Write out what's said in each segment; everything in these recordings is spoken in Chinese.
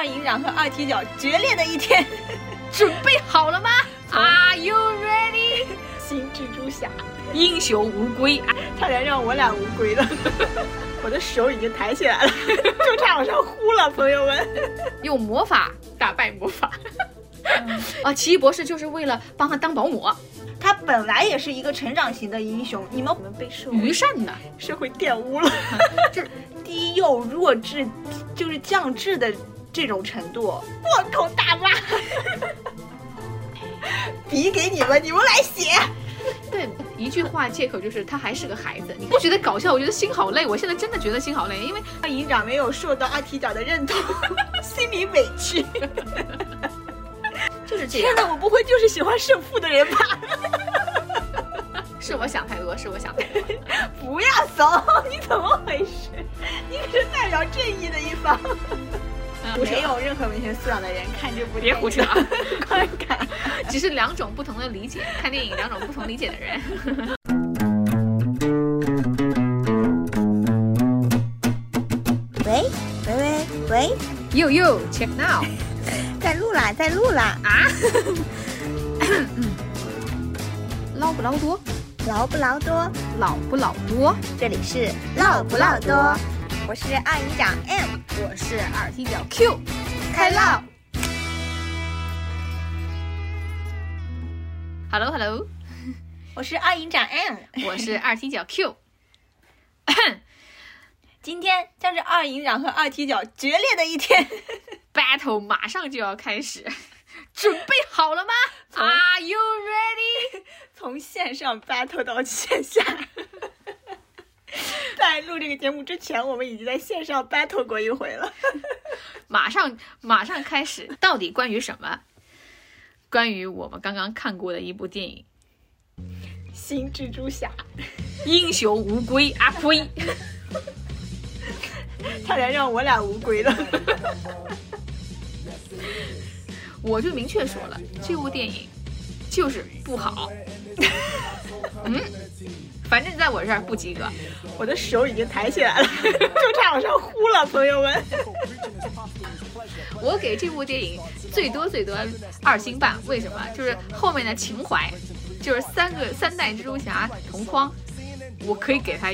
二营长和二踢脚决裂的一天。准备好了吗？Are you ready？新蜘蛛侠，英雄无归，差点让我俩无归了。我的手已经抬起来了，就差往上呼了，朋友们。用魔法打败魔法。啊，奇异博士就是为了帮他当保姆。他本来也是一个成长型的英雄，你们我们被社愚善的社会玷污了，就是低幼弱智，就是降智的这种程度。破口大骂，笔给你们，你们来写。对，一句话借口就是他还是个孩子，你不觉得搞笑？我觉得心好累，我现在真的觉得心好累，因为二营长没有受到阿提长的认同，心里委屈。就是这样。天哪，我不会就是喜欢胜负的人吧？是我想太多，是我想太多。不要怂，你怎么回事？你可是代表正义的一方。没有任何文学素养的人看这部别胡扯，观 感只是两种不同的理解，看电影两种不同理解的人。喂喂喂喂，You you check now，在录啦，在录啦啊！捞不捞多？捞不捞多？老不老多？这里是唠不唠多，我是二营长 M，我是二踢脚 Q，开唠。Hello Hello，我是二营长 M，我是二踢脚 Q。今天将是二营长和二踢脚决裂的一天 Battle 马上就要开始，准备好了吗？Are you ready？从线上 battle 到线下。在录这个节目之前，我们已经在线上 battle 过一回了。马上马上开始，到底关于什么？关于我们刚刚看过的一部电影《新蜘蛛侠》，英雄无归啊呸！差点让我俩无归了。我就明确说了，这部电影就是不好。嗯，反正在我这儿不及格。我的手已经抬起来了，就差往上呼了，朋友们。我给这部电影最多最多二星半，为什么？就是后面的情怀，就是三个三代蜘蛛侠同框，我可以给他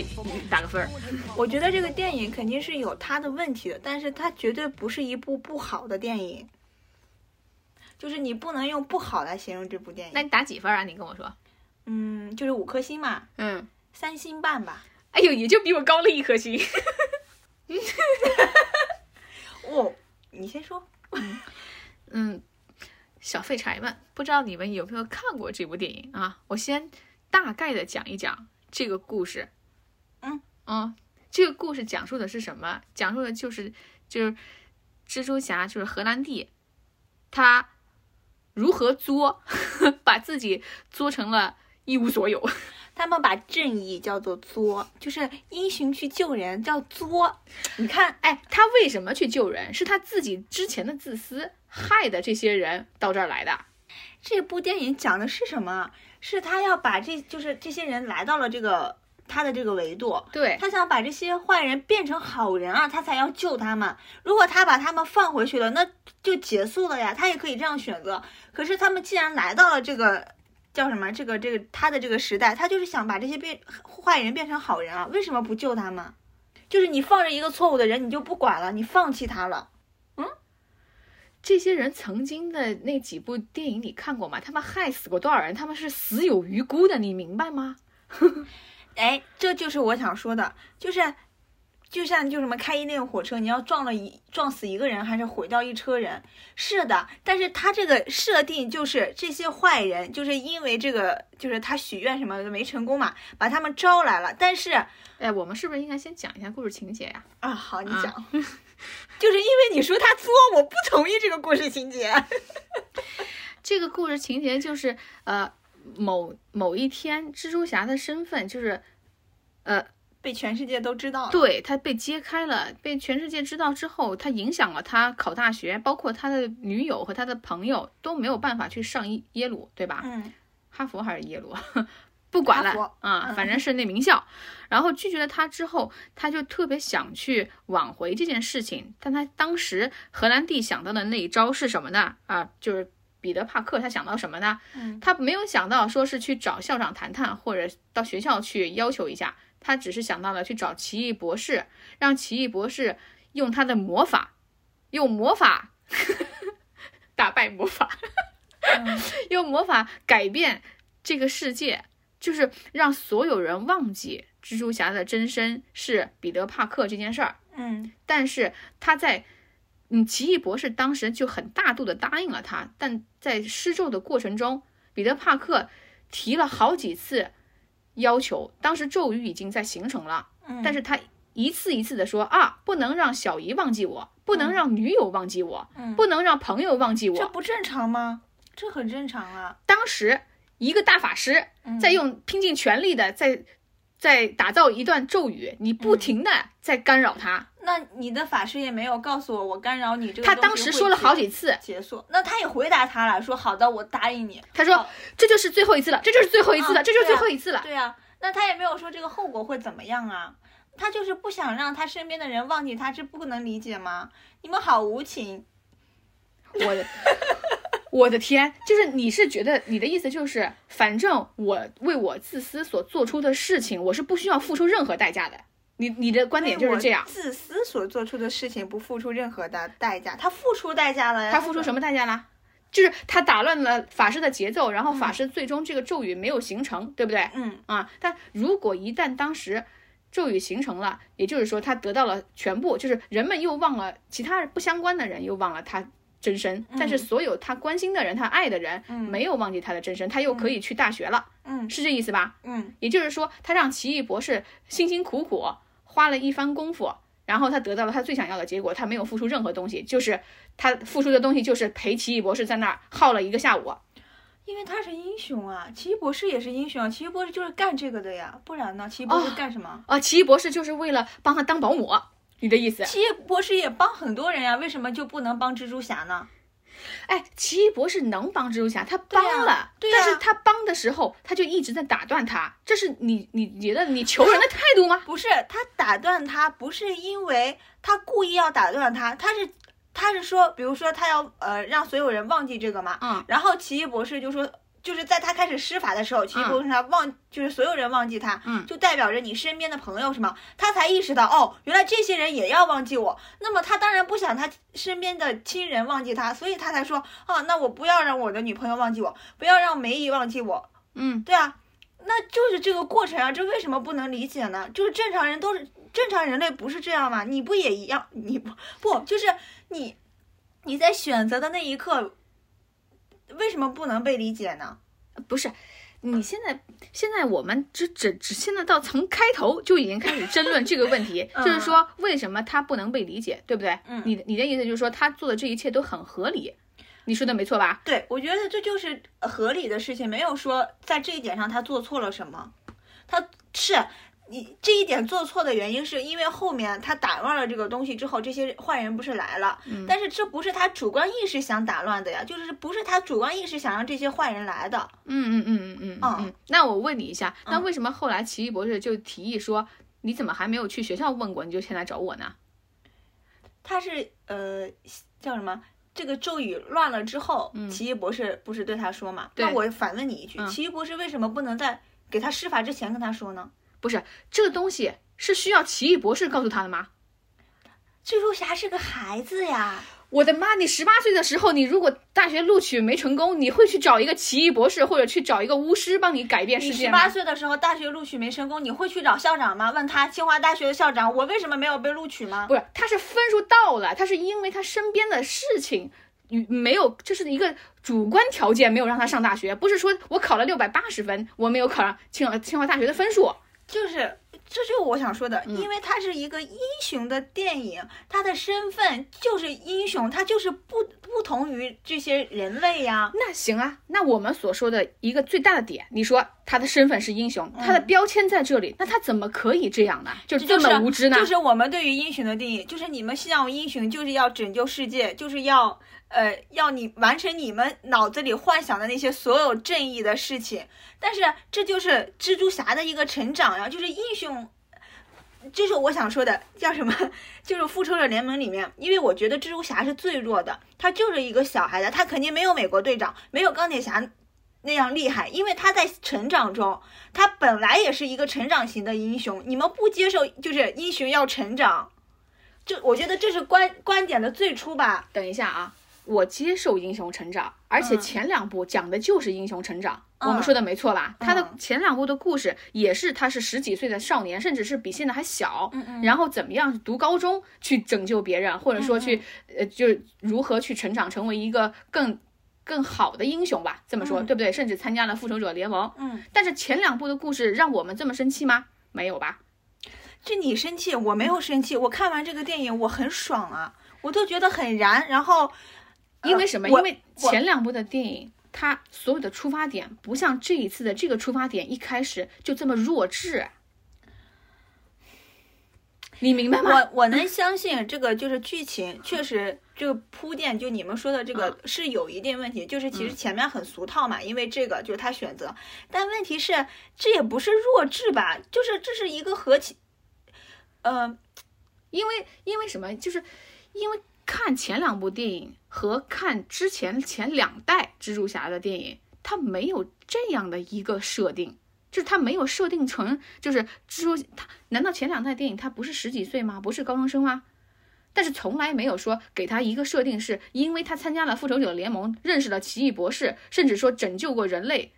打个分儿。我觉得这个电影肯定是有它的问题的，但是它绝对不是一部不好的电影。就是你不能用不好来形容这部电影。那你打几分啊？你跟我说。嗯，就是五颗星嘛。嗯，三星半吧。哎呦，也就比我高了一颗星。哦，你先说。嗯嗯，小废柴们，不知道你们有没有看过这部电影啊？我先大概的讲一讲这个故事。嗯嗯，这个故事讲述的是什么？讲述的就是就是蜘蛛侠，就是荷兰弟，他如何作，把自己作成了一无所有。他们把正义叫做作，就是英雄去救人叫作。你看，哎，他为什么去救人？是他自己之前的自私害的这些人到这儿来的。这部电影讲的是什么？是他要把这就是这些人来到了这个他的这个维度，对他想把这些坏人变成好人啊，他才要救他们。如果他把他们放回去了，那就结束了呀。他也可以这样选择。可是他们既然来到了这个。叫什么？这个这个他的这个时代，他就是想把这些变坏人变成好人啊！为什么不救他们？就是你放着一个错误的人，你就不管了，你放弃他了。嗯，这些人曾经的那几部电影你看过吗？他们害死过多少人？他们是死有余辜的，你明白吗？哎，这就是我想说的，就是就像就什么开一辆火车，你要撞了一撞死一个人，还是毁掉一车人？是的，但是他这个设定就是这些坏人，就是因为这个，就是他许愿什么的没成功嘛，把他们招来了。但是，哎，我们是不是应该先讲一下故事情节呀？啊，好，你讲。就是因为你说他作，我不同意这个故事情节。这个故事情节就是，呃，某某一天，蜘蛛侠的身份就是，呃。被全世界都知道了，对他被揭开了，被全世界知道之后，他影响了他考大学，包括他的女友和他的朋友都没有办法去上耶耶鲁，对吧？嗯，哈佛还是耶鲁，不管了啊、嗯反正是那名校。然后拒绝了他之后，他就特别想去挽回这件事情。但他当时荷兰弟想到的那一招是什么呢？啊，就是彼得帕克他想到什么呢？嗯他没有想到说是去找校长谈谈，或者到学校去要求一下，他只是想到了去找奇异博士，让奇异博士用他的魔法，用魔法 打败魔法，嗯 用魔法改变这个世界，就是让所有人忘记蜘蛛侠的真身是彼得帕克这件事儿。嗯但是他在，嗯，奇异博士当时就很大度的答应了他，但在施咒的过程中，彼得帕克提了好几次要求，当时咒语已经在形成了，嗯，但是他一次一次的说啊，不能让小姨忘记我，不能让女友忘记我，嗯不能让朋友忘记我。这不正常吗？这很正常啊。当时一个大法师嗯在用拼尽全力的在在打造一段咒语，你不停的在干扰他。那你的法师也没有告诉我，我干扰你这个。他当时说了好几次，结束，那他也回答他了，说好的，我答应你。他说好这就是最后一次了，这就是最后一次了，啊这就是最后一次了。对啊，那他也没有说这个后果会怎么样啊，他就是不想让他身边的人忘记他，这不能理解吗？你们好无情。我的我的天，就是你是觉得你的意思就是，反正我为我自私所做出的事情，我是不需要付出任何代价的。你你的观点就是这样。自私所做出的事情不付出任何的代价，他付出代价了呀。他付出什么代价啦？就是他打乱了法师的节奏，然后法嗯师最终这个咒语没有形成，对不对？嗯啊，但如果一旦当时咒语形成了，也就是说他得到了全部，就是人们又忘了其他不相关的人，又忘了他真身，但是所有他关心的人、他爱的人、嗯没有忘记他的真身，他又可以去大学了，嗯是这意思吧？嗯也就是说，他让奇异博士辛辛苦苦花了一番功夫，然后他得到了他最想要的结果，他没有付出任何东西，就是他付出的东西就是陪奇异博士在那儿耗了一个下午。因为他是英雄啊，奇异博士也是英雄啊，奇异博士就是干这个的呀，不然呢？奇异博士哦干什么？啊，奇异博士就是为了帮他当保姆，你的意思？奇异博士也帮很多人呀，为什么就不能帮蜘蛛侠呢？哎，奇异博士能帮蜘蛛侠，他帮了，但是他帮的时候，他就一直在打断他，这是你你觉得你求人的态度吗？不是他打断他，不是因为他故意要打断他，他是他是说，比如说他要呃让所有人忘记这个嘛，嗯，然后奇异博士就说。就是在他开始施法的时候，奇异博士他忘，就是所有人忘记他，嗯就代表着你身边的朋友什么，他才意识到哦，原来这些人也要忘记我。那么他当然不想他身边的亲人忘记他，所以他才说啊，那我不要让我的女朋友忘记我，不要让梅姨忘记我，嗯，对啊，那就是这个过程啊，这为什么不能理解呢？就是正常人都是正常人类不是这样吗？你不也一样？你不不就是你你在选择的那一刻，为什么不能被理解呢？不是。你现在现在我们只只只现在到从开头就已经开始争论这个问题，嗯就是说为什么他不能被理解，对不对？嗯你的你的意思就是说他做的这一切都很合理，你说的没错吧？对，我觉得这就是合理的事情，没有说在这一点上他做错了什么。他是你这一点做错的原因，是因为后面他打乱了这个东西之后，这些坏人不是来了，嗯但是这不是他主观意识想打乱的呀，就是不是他主观意识想让这些坏人来的。嗯嗯嗯嗯嗯嗯嗯。那我问你一下，那嗯为什么后来奇异博士就提议说，你怎么还没有去学校问过，你就先来找我呢？他是呃叫什么？这个咒语乱了之后，嗯奇异博士不是对他说嘛？那我反问你一句，嗯奇异博士为什么不能在给他施法之前跟他说呢？不是这个东西是需要奇异博士告诉他的吗？蜘蛛侠是个孩子呀，我的妈！你十八岁的时候，你如果大学录取没成功，你会去找一个奇异博士，或者去找一个巫师帮你改变世界吗十八？岁的时候大学录取没成功，你会去找校长吗？问他清华大学的校长，我为什么没有被录取吗？不是，他是分数到了，他是因为他身边的事情与没有，这是一个主观条件没有让他上大学，不是说我考了六百八十分，我没有考上清华清华大学的分数。就是这就是我想说的，嗯因为它是一个英雄的电影，他的身份就是英雄，他就是不不同于这些人类呀。那行啊，那我们所说的一个最大的点，你说他的身份是英雄，他的嗯标签在这里，那他怎么可以这样呢？就这么无知呢？就是我们对于英雄的定义，就是你们希望英雄就是要拯救世界，就是要呃要你完成你们脑子里幻想的那些所有正义的事情。但是这就是蜘蛛侠的一个成长呀，就是英雄。这是我想说的，叫什么？就是复仇者联盟里面，因为我觉得蜘蛛侠是最弱的，他就是一个小孩子，他肯定没有美国队长，没有钢铁侠那样厉害，因为他在成长中，他本来也是一个成长型的英雄。你们不接受，就是英雄要成长，就我觉得这是观观点的最初吧。等一下啊，我接受英雄成长，而且嗯前两部讲的就是英雄成长。嗯我们说的没错吧？他的嗯前两部的故事也是他是十几岁的少年，甚至是比现在还小，嗯嗯然后怎么样读高中去拯救别人，或者说去呃，就是如何去成长成为一个更更好的英雄吧，这么说、嗯对不对？甚至参加了复仇者联盟。嗯，但是前两部的故事让我们这么生气吗？没有吧？这你生气，我没有生气。我看完这个电影，我很爽啊，我都觉得很燃。然后，呃因为什么？我因为前两部的电影，它所有的出发点不像这一次的这个出发点一开始就这么弱智。你明白吗？我我能相信这个就是剧情确实这个铺垫，就你们说的这个是有一定问题，就是其实前面很俗套嘛，因为这个就是他选择，但问题是这也不是弱智吧，就是这是一个合起，呃，因为因为什么？就是因为看前两部电影和看之前前两代蜘蛛侠的电影，它没有这样的一个设定，就是他没有设定成就是蜘蛛他难道前两代电影他不是十几岁吗？不是高中生吗？但是从来没有说给他一个设定，是因为他参加了复仇者联盟，认识了奇异博士，甚至说拯救过人类，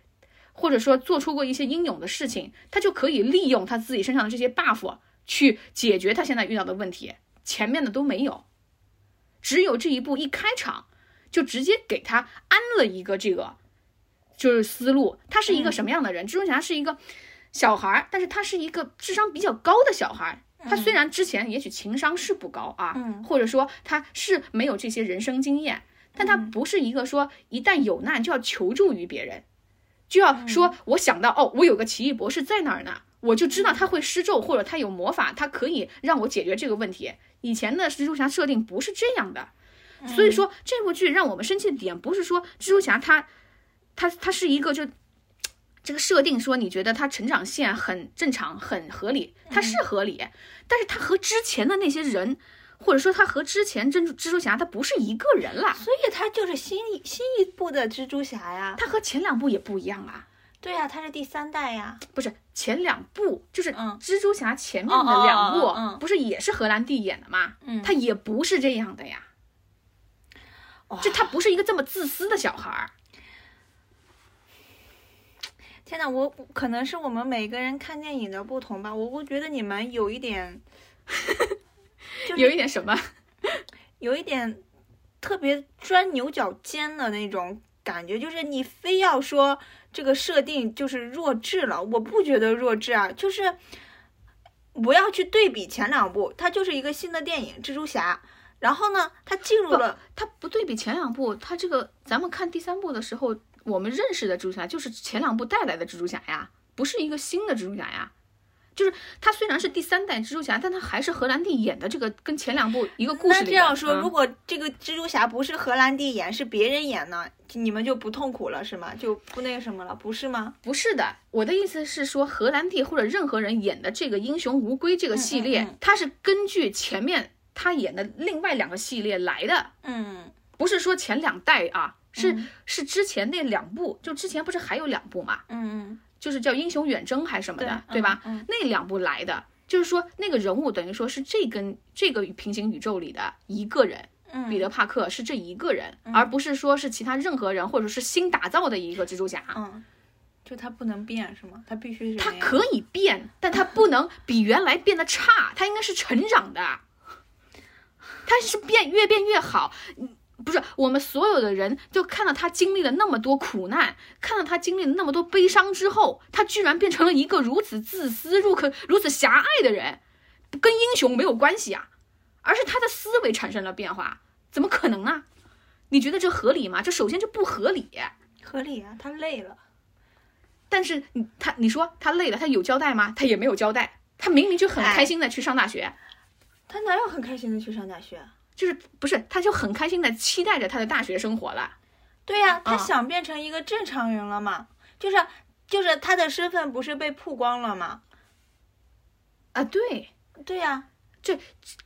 或者说做出过一些英勇的事情，他就可以利用他自己身上的这些 buff 去解决他现在遇到的问题。前面的都没有，只有这一步一开场就直接给他安了一个这个就是思路。他是一个什么样的人？蜘蛛侠是一个小孩儿，但是他是一个智商比较高的小孩儿。他虽然之前也许情商是不高啊，嗯。或者说他是没有这些人生经验，但他不是一个说一旦有难就要求助于别人，就要说我想到哦，我有个奇异博士在那儿呢，我就知道他会施咒或者他有魔法，他可以让我解决这个问题。以前的蜘蛛侠设定不是这样的，所以说这部剧让我们生气的点不是说蜘蛛侠他他他是一个就。这个设定说你觉得他成长线很正常、很合理，他是合理，但是他和之前的那些人，或者说他和之前蜘蛛蜘蛛侠他不是一个人啦，所以他就是新一新一部的蜘蛛侠呀。他和前两部也不一样啊。对呀、他是第三代呀。不是前两部，就是嗯蜘蛛侠前面哦的两部，不是也是荷兰弟演的吗？嗯他也不是这样的呀，哇就他不是一个这么自私的小孩儿。天呐，我可能是我们每个人看电影的不同吧，我我觉得你们有一点，就是有一点什么？有一点特别钻牛角尖的那种感觉，就是你非要说这个设定就是弱智了，我不觉得弱智啊，就是不要去对比前两部，它就是一个新的电影《蜘蛛侠》，然后呢，它进入了他不对比前两部，他这个咱们看第三部的时候，我们认识的蜘蛛侠就是前两部带来的蜘蛛侠呀，不是一个新的蜘蛛侠呀。就是他虽然是第三代蜘蛛侠，但他还是荷兰弟演的这个跟前两部一个故事那。这样说，嗯如果这个蜘蛛侠不是荷兰弟演，是别人演呢，你们就不痛苦了是吗？就不那个什么了，不是吗？不是的，我的意思是说，荷兰弟或者任何人演的这个英雄无归这个系列，嗯嗯嗯它是根据前面他演的另外两个系列来的，嗯不是说前两代啊，是、嗯是之前那两部，就之前不是还有两部嘛，嗯就是叫英雄远征还是什么的，对对吧？嗯嗯那两部来的，就是说那个人物等于说是这根这个平行宇宙里的一个人。嗯，彼得·帕克是这一个人，而不是说是其他任何人，或者是新打造的一个蜘蛛侠。嗯，就他不能变是吗？他必须是他可以变，但他不能比原来变得差，他应该是成长的，他是变越变越好。不是我们所有的人，就看到他经历了那么多苦难，看到他经历了那么多悲伤之后，他居然变成了一个如此自私、如可如此狭隘的人，跟英雄没有关系啊，而是他的思维产生了变化，怎么可能啊？你觉得这合理吗？这首先就不合理。合理啊，他累了。但是你他你说他累了，他有交代吗？他也没有交代。他明明就很开心的去上大学，他哪有很开心的去上大学？就是不是他就很开心的期待着他的大学生活了。对呀，他想变成一个正常人了嘛？就是就是他的身份不是被曝光了吗？啊，对对呀，这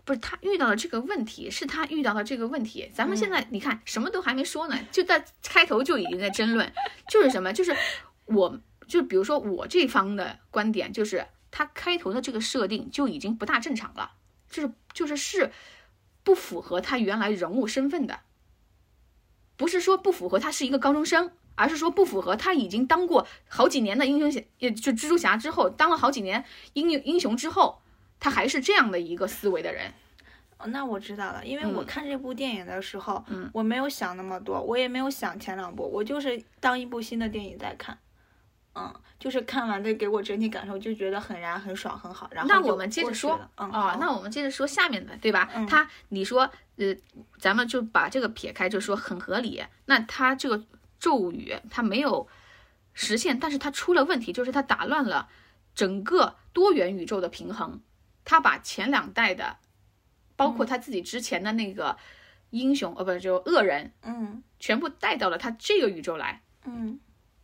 不是他遇到了这个问题，是他遇到了这个问题。咱们现在你看什么都还没说呢，就在开头就已经在争论，就是什么？就是我就比如说我这方的观点就是。他开头的这个设定就已经不大正常了，就是就是是不符合他原来人物身份的，不是说不符合他是一个高中生，而是说不符合他已经当过好几年的英雄侠，也就蜘蛛侠之后当了好几年英英雄之后，他还是这样的一个思维的人。哦，那我知道了，因为我看这部电影的时候，嗯，我没有想那么多，我也没有想前两部，我就是当一部新的电影在看。嗯，就是看完的给我整体感受就觉得很燃、很爽、很好。然后那我们接着说，嗯啊，那我们接着说下面的，对吧？他你说，呃，咱们就把这个撇开，就说很合理。那他这个咒语他没有实现，但是他出了问题，就是他打乱了整个多元宇宙的平衡。他把前两代的，包括他自己之前的那个英雄，呃，不就恶人，嗯，全部带到了他这个宇宙来，嗯。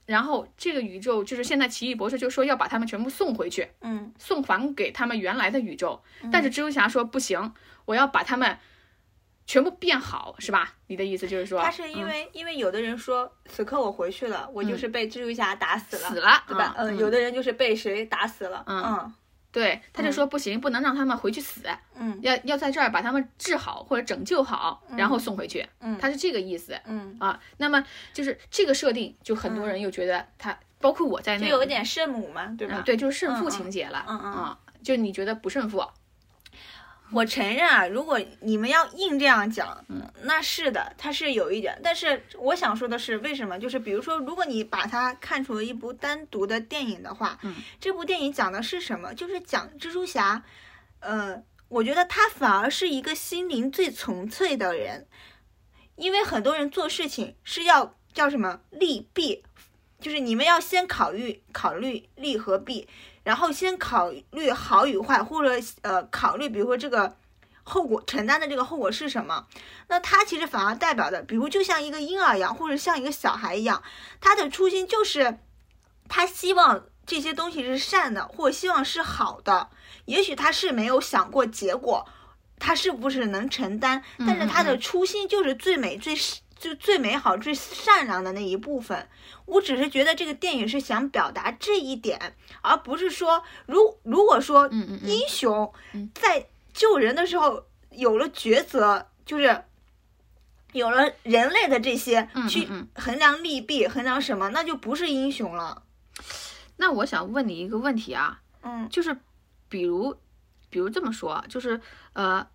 然后这个宇宙就是现在奇异博士就说要把他们全部送回去，嗯，送还给他们原来的宇宙。但是蜘蛛侠说不行，我要把他们全部变好，是吧？你的意思就是说，他是因为因为有的人说此刻我回去了，我就是被蜘蛛侠打死了，死了，对吧？嗯，有的人就是被谁打死了，嗯。对，他就说不行，不能让他们回去死，嗯，要要在这儿把他们治好或者拯救好，然后送回去，嗯，他是这个意思，嗯。啊，那么就是这个设定，就很多人又觉得他，包括我在内，就。有一点圣母嘛，对吧？对，就是圣父情节了，嗯嗯，就你觉得不胜负。我承认啊，如果你们要硬这样讲，那是的，它是有一点。但是我想说的是，为什么？就是比如说，如果你把它看成一部单独的电影的话，嗯，这部电影讲的是什么？就是讲蜘蛛侠。呃，我觉得他反而是一个心灵最纯粹的人，因为很多人做事情是要叫什么利弊，就是你们要先考虑考虑利和弊。然后先考虑好与坏，或者呃考虑，比如说这个后果承担的这个后果是什么？那他其实反而代表的，比如就像一个婴儿一样，或者像一个小孩一样，他的初心就是他希望这些东西是善的，或希望是好的。也许他是没有想过结果，他是不是能承担？但是他的初心就是最美、最就最美好、最善良的那一部分。我只是觉得这个电影是想表达这一点，而不是说，如如果说英雄在救人的时候有了抉择，就是有了人类的这些去衡量利弊、衡量什么，那就不是英雄了。那我想问你一个问题啊，嗯，就是比如，比如这么说，就是呃，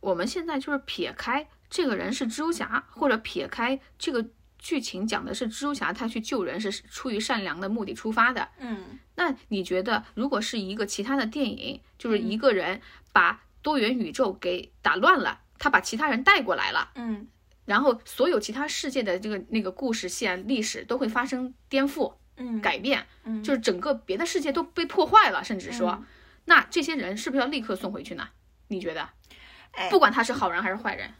我们现在就是撇开这个人是蜘蛛侠，或者撇开这个。剧情讲的是蜘蛛侠他去救人是出于善良的目的出发的，嗯，那你觉得如果是一个其他的电影，就是一个人把多元宇宙给打乱了，他把其他人带过来了，嗯，然后所有其他世界的这个那个故事线历史都会发生颠覆，嗯，改变，嗯，就是整个别的世界都被破坏了，甚至说，那这些人是不是要立刻送回去呢？你觉得？哎，不管他是好人还是坏人。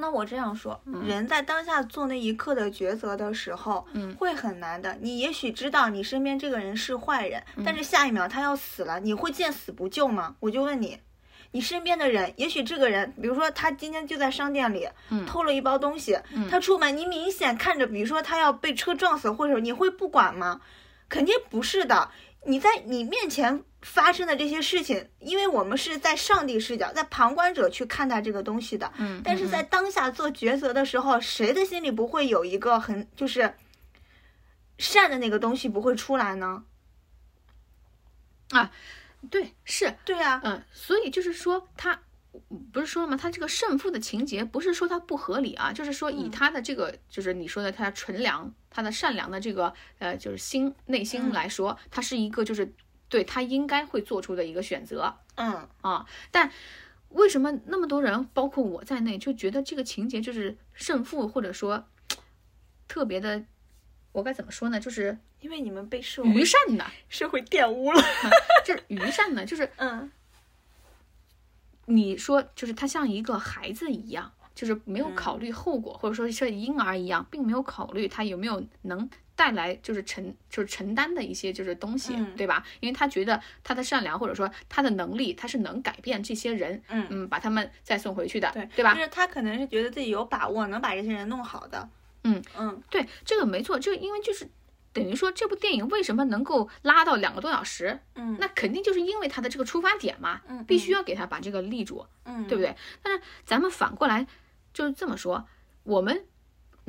那我这样说，人在当下做那一刻的抉择的时候，嗯，会很难的。你也许知道你身边这个人是坏人，但是下一秒他要死了，你会见死不救吗？我就问你，你身边的人，也许这个人，比如说他今天就在商店里，偷了一包东西，他出门，你明显看着，比如说他要被车撞死，或者你会不管吗？肯定不是的。你在你面前发生的这些事情，因为我们是在上帝视角，在旁观者去看待这个东西的。嗯，但是在当下做抉择的时候，谁的心里不会有一个很就是善的那个东西不会出来呢？啊，对，是对啊，嗯，所以就是说，他不是说了吗？他这个胜负的情节不是说他不合理啊，就是说以嗯他的这个，就是你说的他纯良、他的善良的这个呃，就是心内心嗯来说，他是一个就是对他应该会做出的一个选择嗯啊。但为什么那么多人，包括我在内，就觉得这个情节就是胜负，或者说特别的，我该怎么说呢？就是因为你们被社会愚善的，社会玷污了。就是愚善的，就是嗯你说就是他像一个孩子一样，就是没有嗯考虑后果，或者说像婴儿一样，并没有考虑他有没有能带来就是承就是承担的一些就是东西，嗯对吧？因为他觉得他的善良或者说他的能力，他是能改变这些人，嗯嗯，把他们再送回去的，对对吧就？是他可能是觉得自己有把握能把这些人弄好的。嗯嗯对，这个没错，这个因为就是等于说这部电影为什么能够拉到两个多小时，嗯，那肯定就是因为他的这个出发点嘛，嗯必须要给他把这个立住。嗯对不对？但是咱们反过来就是这么说，我们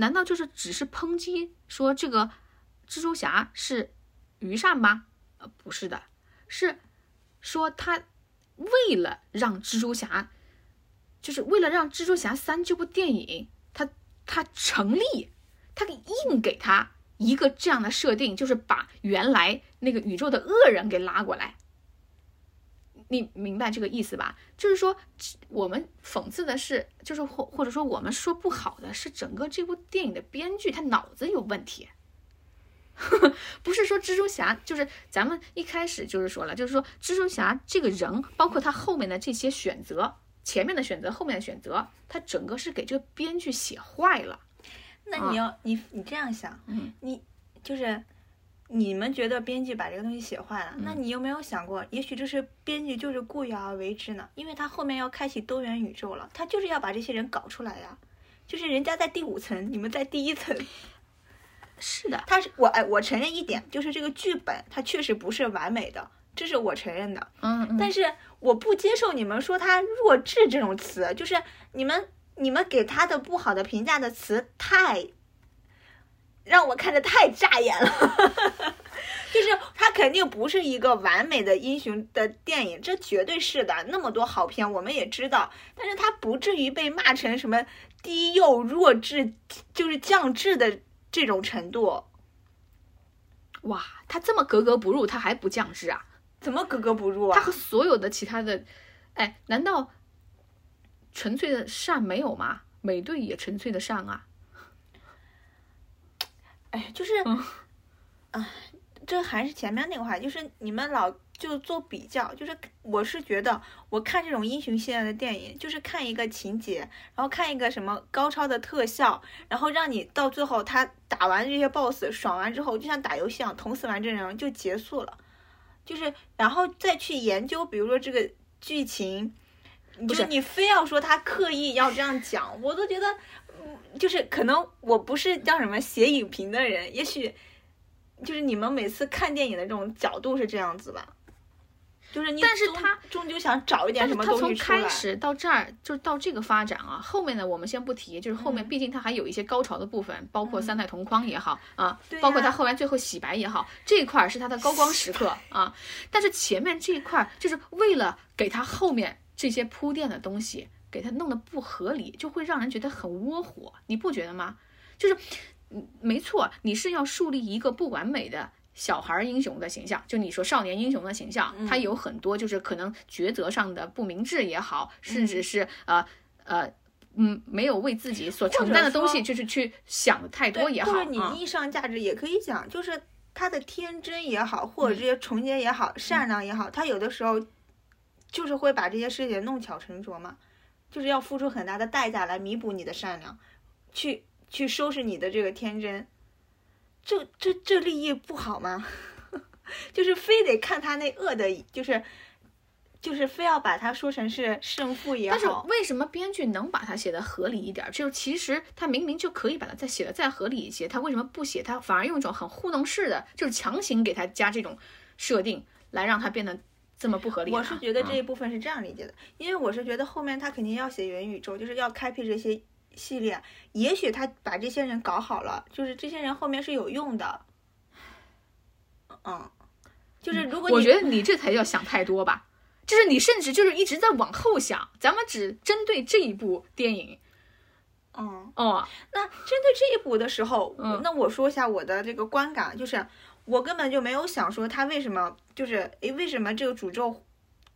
难道就是只是抨击说这个蜘蛛侠是愚善吗？呃，不是的，是说他为了让蜘蛛侠，就是为了让蜘蛛侠三这部电影他他成立，他给硬给他一个这样的设定，就是把原来那个宇宙的恶人给拉过来。你明白这个意思吧？就是说，我们讽刺的是，就是或或者说我们说不好的是整个这部电影的编剧他脑子有问题，不是说蜘蛛侠，就是咱们一开始就是说了，就是说蜘蛛侠这个人，包括他后面的这些选择，前面的选择，后面的选择，他整个是给这个编剧写坏了。那你要、你你这样想，嗯你就是你们觉得编剧把这个东西写坏了，嗯那你有没有想过，也许这是编剧就是故意而为之呢？因为他后面要开启多元宇宙了，他就是要把这些人搞出来呀。就是人家在第五层，你们在第一层。是的，他是我哎，我承认一点，就是这个剧本它确实不是完美的，这是我承认的。嗯嗯，但是我不接受你们说他弱智这种词，就是你们你们给他的不好的评价的词太让我看着太扎眼了。就是他肯定不是一个完美的英雄的电影，这绝对是的。那么多好片，我们也知道，但是他不至于被骂成什么低幼、弱智，就是降智的这种程度。哇，他这么格格不入，他还不降智啊？怎么格格不入啊？他和所有的其他的，哎，难道纯粹的善没有吗？美队也纯粹的善啊。哎，就是，嗯啊，这还是前面那个话，就是你们老就做比较，就是我是觉得，我看这种英雄系列的电影，就是看一个情节，然后看一个什么高超的特效，然后让你到最后他打完这些 BOSS 爽完之后，就像打游戏一样，捅死完这人就结束了，就是然后再去研究，比如说这个剧情。不就是你非要说他刻意要这样讲，我都觉得，嗯，就是可能我不是叫什么写影评的人，也许就是你们每次看电影的这种角度是这样子吧，就是你但是他终究想找一点什么他从开东西出来。始到这儿，就是到这个发展啊，后面的我们先不提，就是后面嗯毕竟他还有一些高潮的部分，包括三代同框也好啊，对包括他后来最后洗白也好，这一块儿是他的高光时刻啊。但是前面这一块儿就是为了给他后面这些铺垫的东西，给他弄得不合理，就会让人觉得很窝火，你不觉得吗？就是，嗯，没错，你是要树立一个不完美的。小孩儿英雄的形象，就你说少年英雄的形象，他有很多就是可能抉择上的不明智也好，甚至是呃呃嗯没有为自己所承担的东西，就是去想的太多也好就是你啊。意义上价值也可以讲，就是他的天真也好，或嗯者这些纯洁也好，善良也好，他有的时候就是会把这些事情弄巧成拙嘛，就是要付出很大的代价来弥补你的善良，去去收拾你的这个天真，这这这立意不好吗？就是非得看他那恶的，就是就是非要把它说成是胜负也好但是，为什么编剧能把它写的合理一点儿？就是其实他明明就可以把它再写的再合理一些，他为什么不写？他反而用一种很糊弄式的，就是强行给他加这种设定，来让他变得这么不合理呢？我是觉得这嗯一部分是这样理解的，因为我是觉得后面他肯定要写元宇宙，就是要开辟这些系列。也许他把这些人搞好了，就是这些人后面是有用的。嗯，就是如果你我觉得你这才叫想太多吧。就是你甚至就是一直在往后想，咱们只针对这一部电影嗯，哦，那针对这一部的时候，嗯那我说一下我的这个观感，就是我根本就没有想说他为什么就是诶为什么这个诅咒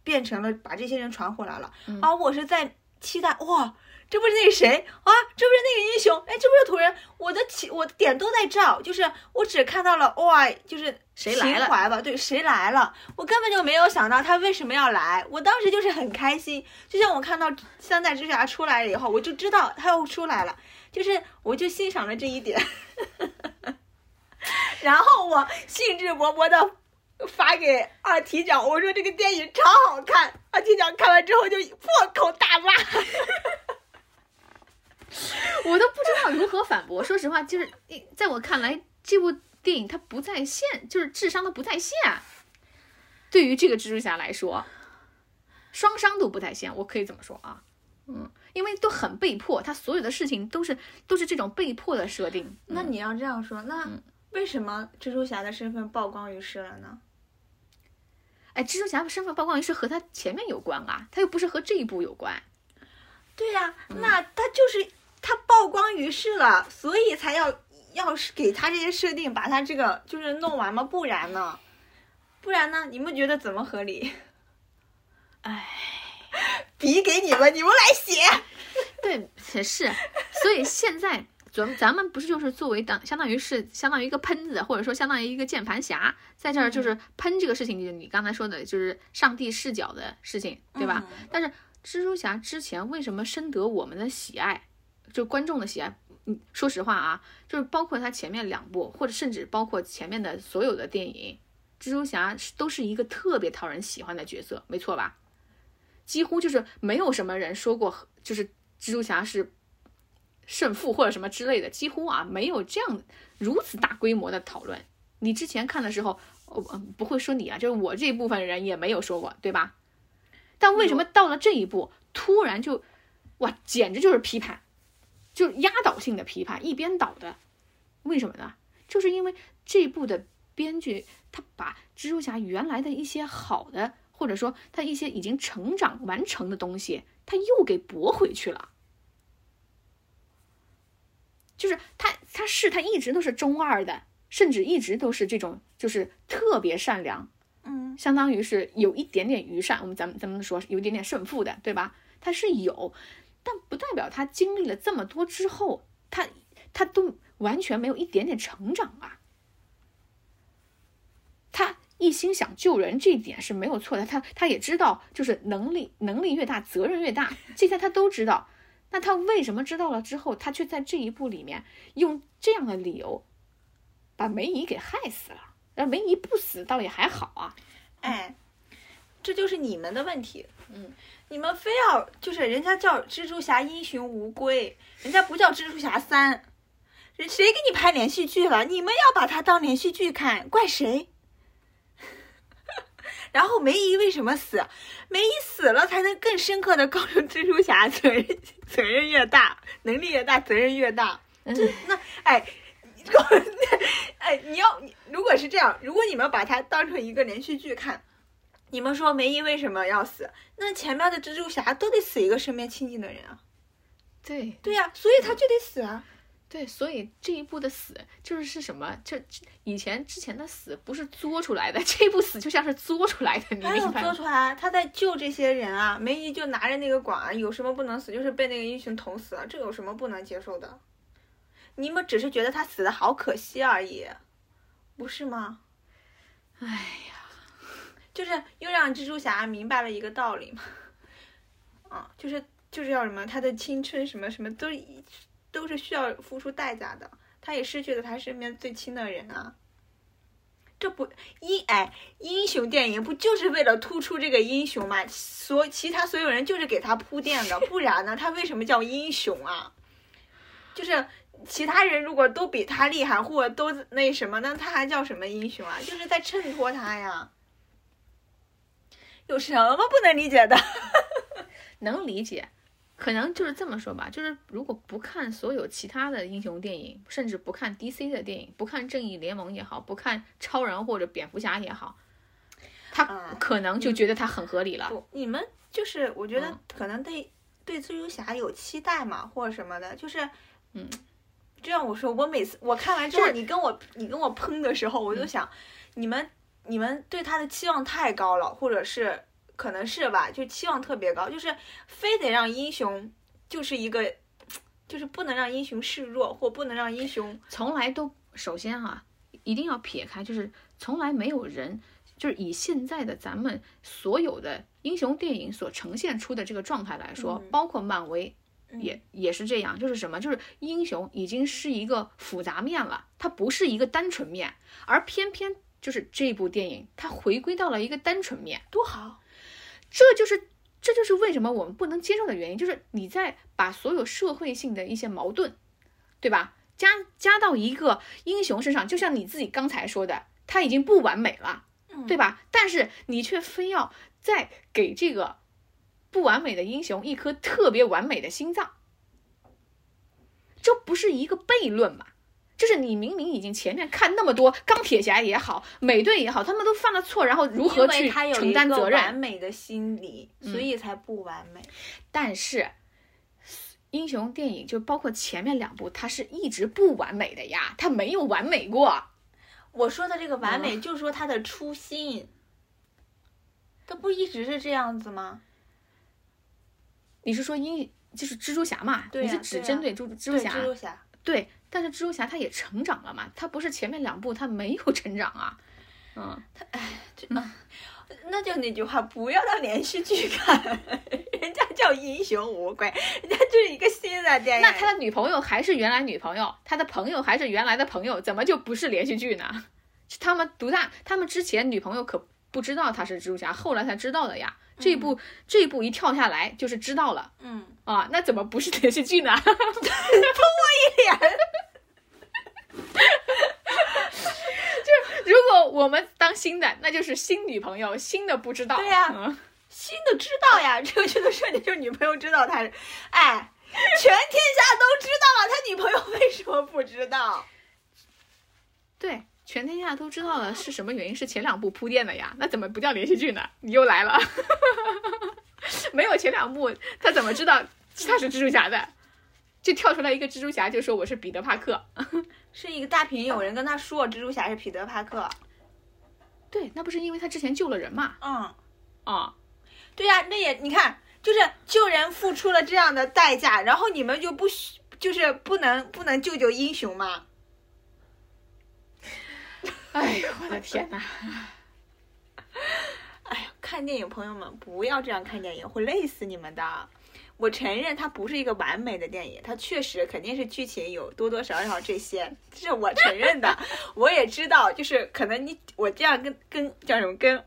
变成了把这些人传回来了，嗯而我是在期待哇。这不是那个谁啊？这不是那个英雄？哎，这不是土人？我的起我的点都在这儿，就是我只看到了哇，就是谁来了情怀吧？对，谁来了？我根本就没有想到他为什么要来。我当时就是很开心，就像我看到三代之侠出来了以后，我就知道他又出来了，就是我就欣赏了这一点，然后我兴致勃勃的发给二踢脚，我说这个电影超好看。二踢脚看完之后就破口大骂。我都不知道如何反驳。说实话，就是一在我看来，这部电影它不在线，就是智商都不在线。对于这个蜘蛛侠来说，双商都不在线，我可以这么说啊。嗯，因为都很被迫，他所有的事情都是都是这种被迫的设定。嗯那你要这样说，那为什么蜘蛛侠的身份曝光于世了呢？哎，蜘蛛侠身份曝光于世和他前面有关啊，他又不是和这一部有关。对呀、那他就是他曝光于世了，所以才要要是给他这些设定，把他这个就是弄完吗，不然呢？不然呢？你们觉得怎么合理？哎，笔给你们，你们来写。对，也是。所以现在咱咱们不是就是作为当相当于是相当于一个喷子，或者说相当于一个键盘侠，在这儿就是喷这个事情，就是你刚才说的，就是上帝视角的事情，对吧？但是蜘蛛侠之前为什么深得我们的喜爱，就观众的喜爱？嗯，说实话啊，就是包括他前面两部，或者甚至包括前面的所有的电影，蜘蛛侠都是一个特别讨人喜欢的角色，没错吧？几乎就是没有什么人说过，就是蜘蛛侠是胜负或者什么之类的，几乎啊没有这样如此大规模的讨论。你之前看的时候，哦，嗯不会说你啊，就是我这一部分人也没有说过，对吧？但为什么到了这一步，突然就，哇，简直就是批判，就是压倒性的批判，一边倒的，为什么呢？就是因为这部的编剧他把蜘蛛侠原来的一些好的，或者说他一些已经成长完成的东西，他又给驳回去了。就是他，他是他一直都是中二的，甚至一直都是这种，就是特别善良，嗯，相当于是有一点点愚善，我们咱们咱们说有一点点胜负的，对吧？他是有，但不代表他经历了这么多之后，他他都完全没有一点点成长啊。他一心想救人，这一点是没有错的。他他也知道，就是能力能力越大，责任越大，这些他都知道。那他为什么知道了之后，他却在这一步里面用这样的理由把梅姨给害死了？让梅姨不死倒也还好啊。哎，这就是你们的问题。嗯，你们非要就是人家叫蜘蛛侠英雄无归，人家不叫蜘蛛侠三，人谁给你拍连续剧了？你们要把它当连续剧看，怪谁？然后梅姨为什么死？梅姨死了才能更深刻的告诉蜘蛛侠，责任责任越大，能力越大，责任越大。这 那哎，哎，你要如果是这样，如果你们把它当成一个连续剧看，你们说梅姨为什么要死？那前面的蜘蛛侠都得死一个身边亲近的人啊。对对呀、所以他就得死啊。对，所以这一步的死就是是什么？这这以前之前的死不是作出来的，这一步死就像是作出来的，你还有明白吗？做出来，他在救这些人啊。梅姨就拿着那个管儿，有什么不能死？就是被那个英雄捅死了，这有什么不能接受的？你们只是觉得他死的好可惜而已，不是吗？哎呀，就是又让蜘蛛侠明白了一个道理嘛，啊，就是就是要什么，他的青春什么什么都是都是需要付出代价的，他也失去了他身边最亲的人啊。这不英哎，英雄电影不就是为了突出这个英雄嘛？所其他所有人就是给他铺垫的，不然呢，他为什么叫英雄啊？就是其他人如果都比他厉害，或都那什么，那他还叫什么英雄啊？就是在衬托他呀。有什么不能理解的？能理解。可能就是这么说吧，就是如果不看所有其他的英雄电影，甚至不看 DC 的电影，不看正义联盟也好，不看超人或者蝙蝠侠也好，他啊可能就觉得他很合理了。不，你们就是我觉得嗯可能对、对蜘蛛侠有期待嘛，或者什么的，就是嗯，就像我说，我每次我看完之后，你跟我你跟我喷的时候，我就嗯想，你们你们对他的期望太高了，或者是可能是吧，就期望特别高，就是非得让英雄就是一个。就是不能让英雄示弱，或不能让英雄从来都首先哈、一定要撇开，就是从来没有人，就是以现在的咱们所有的英雄电影所呈现出的这个状态来说，嗯包括漫威。也也是这样，就是什么，就是英雄已经是一个复杂面了，它不是一个单纯面，而偏偏就是这部电影，它回归到了一个单纯面，多好。这就是这就是为什么我们不能接受的原因，就是你在把所有社会性的一些矛盾，对吧，加加到一个英雄身上，就像你自己刚才说的，他已经不完美了，对吧？但是你却非要再给这个不完美的英雄一颗特别完美的心脏，这不是一个悖论吗？就是你明明已经前面看那么多钢铁侠也好，美队也好，他们都犯了错，然后如何去承担责任完？美的心理，所以才不完美。但是英雄电影就包括前面两部，它是一直不完美的呀，它没有完美过。我说的这个完嗯美，就是说他的初心，他不一直是这样子吗？你是说英就是蜘蛛侠嘛？你是只针对蜘蜘蛛对，侠？蜘蛛侠，对，但是蜘蛛侠他也成长了嘛，他不是前面两部他没有成长啊。嗯，这那就那句话，不要当连续剧看，人家叫英雄无归，人家就是一个新的电影。那他的女朋友还是原来女朋友，他的朋友还是原来的朋友，怎么就不是连续剧呢？是他们独大，他们之前女朋友可不知道他是蜘蛛侠，后来才知道的呀。这一部、这一部一跳下来就是知道了嗯，啊，那怎么不是连续剧呢？脸 如果我们当新的，那就是新女朋友，新的不知道。对呀嗯新的知道呀，这个剧的设定就是女朋友知道他是，哎，全天下都知道了，他女朋友为什么不知道？对，全天下都知道了是什么原因，是前两部铺垫的呀，那怎么不叫连续剧呢？你又来了，没有前两部，他怎么知道他是蜘蛛侠的？就跳出来一个蜘蛛侠，就说我是彼得帕克。是一个大屏，有人跟他说蜘蛛侠是彼得帕克。对，那不是因为他之前救了人嘛？嗯，啊、对呀、那也你看，就是救人付出了这样的代价，然后你们就不许，就是不能不能救救英雄吗？哎呦，我的天哪！哎呀，看电影，朋友们不要这样看电影，会累死你们的。我承认它不是一个完美的电影，它确实肯定是剧情有多多少少这些，这是我承认的。我也知道，就是可能你我这样跟跟叫什么跟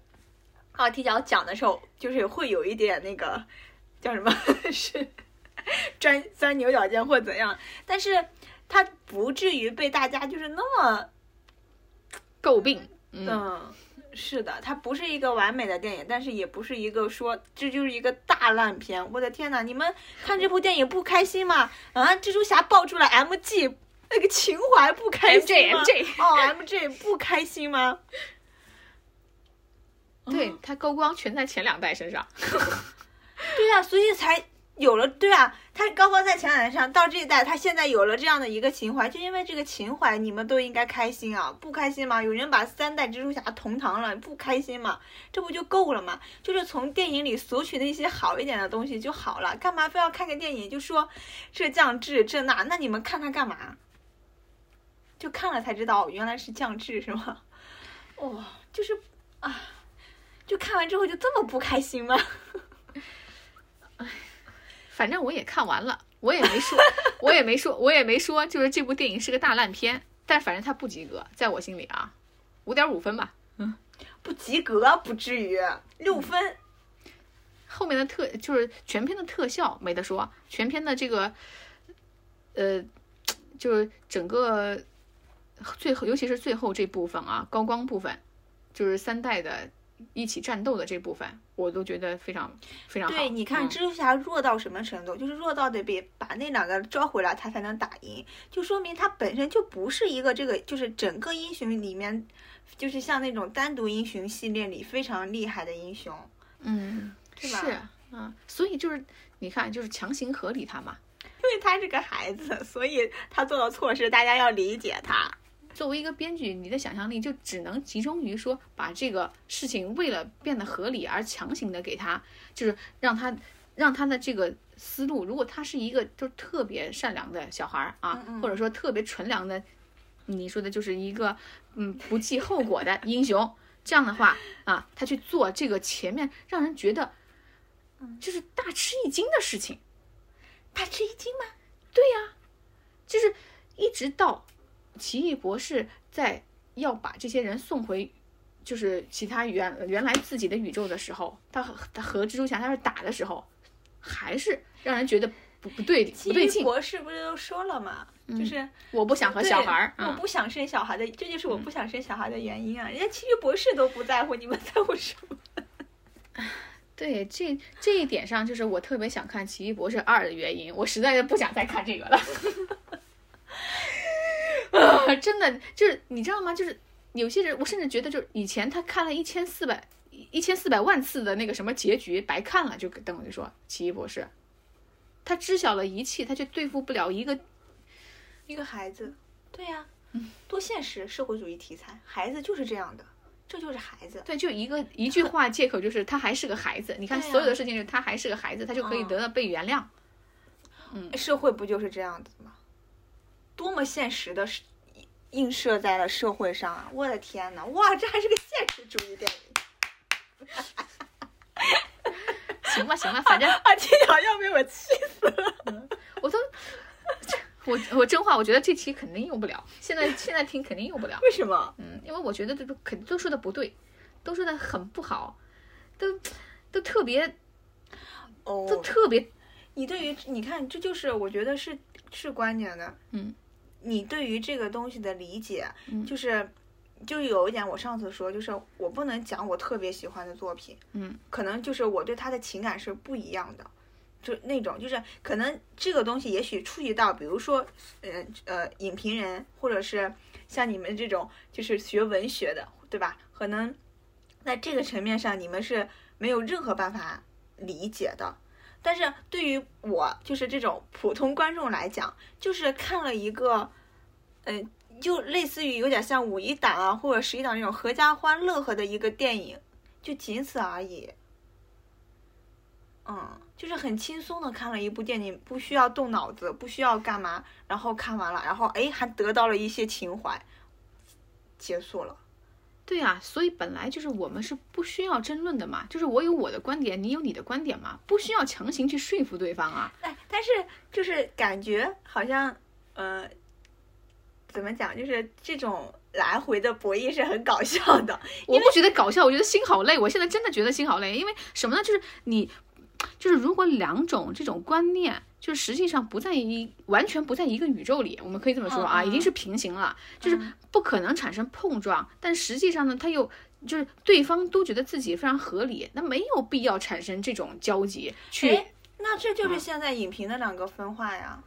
奥踢脚讲的时候，就是会有一点那个叫什么 是钻钻牛角尖或怎样，但是它不至于被大家就是那么诟病，嗯，嗯，是的，它不是一个完美的电影，但是也不是一个说这就是一个大烂片。我的天呐，你们看这部电影不开心吗？啊，蜘蛛侠爆出了 MG 那个情怀不开心吗哦，MJ 不开心吗？对他高光全在前两代身上。对啊，所以才有了。对啊，他高光在前两代上，到这一代，他现在有了这样的一个情怀，就因为这个情怀，你们都应该开心啊，不开心吗？有人把三代蜘蛛侠同堂了，不开心吗？这不就够了吗？就是从电影里索取的一些好一点的东西就好了，干嘛非要看个电影就说这降智这那？那你们看他干嘛？就看了才知道原来是降智是吗？哦，就是啊，就看完之后就这么不开心吗？反正我也看完了，我也没说，我也没说，我也没说，就是这部电影是个大烂片。但反正它不及格，在我心里啊，五点五分吧。嗯不及格不至于六分。后面的特就是全片的特效没得说，全片的这个，呃，就是整个最后，尤其是最后这部分啊，高光部分，就是三代的一起战斗的这部分，我都觉得非常非常好。对，你看嗯蜘蛛侠弱到什么程度？就是弱到得被把那两个招回来，他才能打赢，就说明他本身就不是一个这个，就是整个英雄里面，就是像那种单独英雄系列里非常厉害的英雄。嗯，是吧是嗯，所以就是你看，就是强行合理他嘛。因为他是个孩子，所以他做了错事，大家要理解他。作为一个编剧，你的想象力就只能集中于说，把这个事情为了变得合理而强行的给他，就是让他让他的这个思路，如果他是一个就是特别善良的小孩儿啊，嗯嗯或者说特别纯良的，你说的就是一个嗯不计后果的英雄，这样的话啊，他去做这个前面让人觉得就是大吃一惊的事情。大吃一惊吗？对呀就是一直到奇异博士在要把这些人送回，就是其他原原来自己的宇宙的时候，他和他和蜘蛛侠他是打的时候，还是让人觉得不不对不对劲。奇异博士不是都说了吗？就是我不想和小孩儿，嗯，我不想生小孩的，这就是我不想生小孩的原因啊！人家奇异博士都不在乎，你们在乎什么？对这这一点上，就是我特别想看《奇异博士二》的原因，我实在是不想再看这个了。啊，真的就是你知道吗？就是有些人，我甚至觉得，就是以前他看了一千四百一千四百万次的那个什么结局，白看了。就等于说，奇异博士，他知晓了一切，他却对付不了一个一个孩子，对呀、多现实，社会主义题材，孩子就是这样的，这就是孩子。对，就一个一句话借口，就是他还是个孩子。你看，所有的事情就是他还是个孩子，他就可以嗯得到被原谅。嗯社会不就是这样子吗？多么现实的是映射在了社会上啊！我的天呐，哇，这还是个现实主义电影 行吧，行吧，反正啊！金瑶要被我气死了。我都，我我真话，我觉得这期肯定用不了。现在现在听肯定用不了，为什么？嗯，因为我觉得这都肯都说的不对，都说的很不好，都都特别都哦，特别，你对于你看，这就是我觉得是是观点的。嗯，你对于这个东西的理解，嗯就是就有一点，我上次说，就是我不能讲我特别喜欢的作品，嗯，可能就是我对他的情感是不一样的。就那种，就是可能这个东西也许触及到，比如说，呃呃，影评人，或者是像你们这种就是学文学的，对吧？可能在这个层面上，你们是没有任何办法理解的。但是对于我，就是这种普通观众来讲，就是看了一个，嗯、就类似于有点像五一档啊，或者十一档那种合家欢乐呵的一个电影，就仅此而已。嗯，就是很轻松的看了一部电影，不需要动脑子，不需要干嘛，然后看完了，然后哎还得到了一些情怀，结束了。对啊、所以本来就是我们是不需要争论的嘛，就是我有我的观点，你有你的观点嘛，不需要强行去说服对方啊。哎，但是就是感觉好像，呃，怎么讲，就是这种来回的博弈是很搞笑的。我不觉得搞笑，我觉得心好累。我现在真的觉得心好累，因为什么呢？就是你，就是如果两种这种观念，就是实际上不在一完全不在一个宇宙里，我们可以这么说啊，已经是平行了，就是嗯不可能产生碰撞。但实际上呢，它又就是对方都觉得自己非常合理，那没有必要产生这种交集去。哎那这就是现在影评的两个分化呀，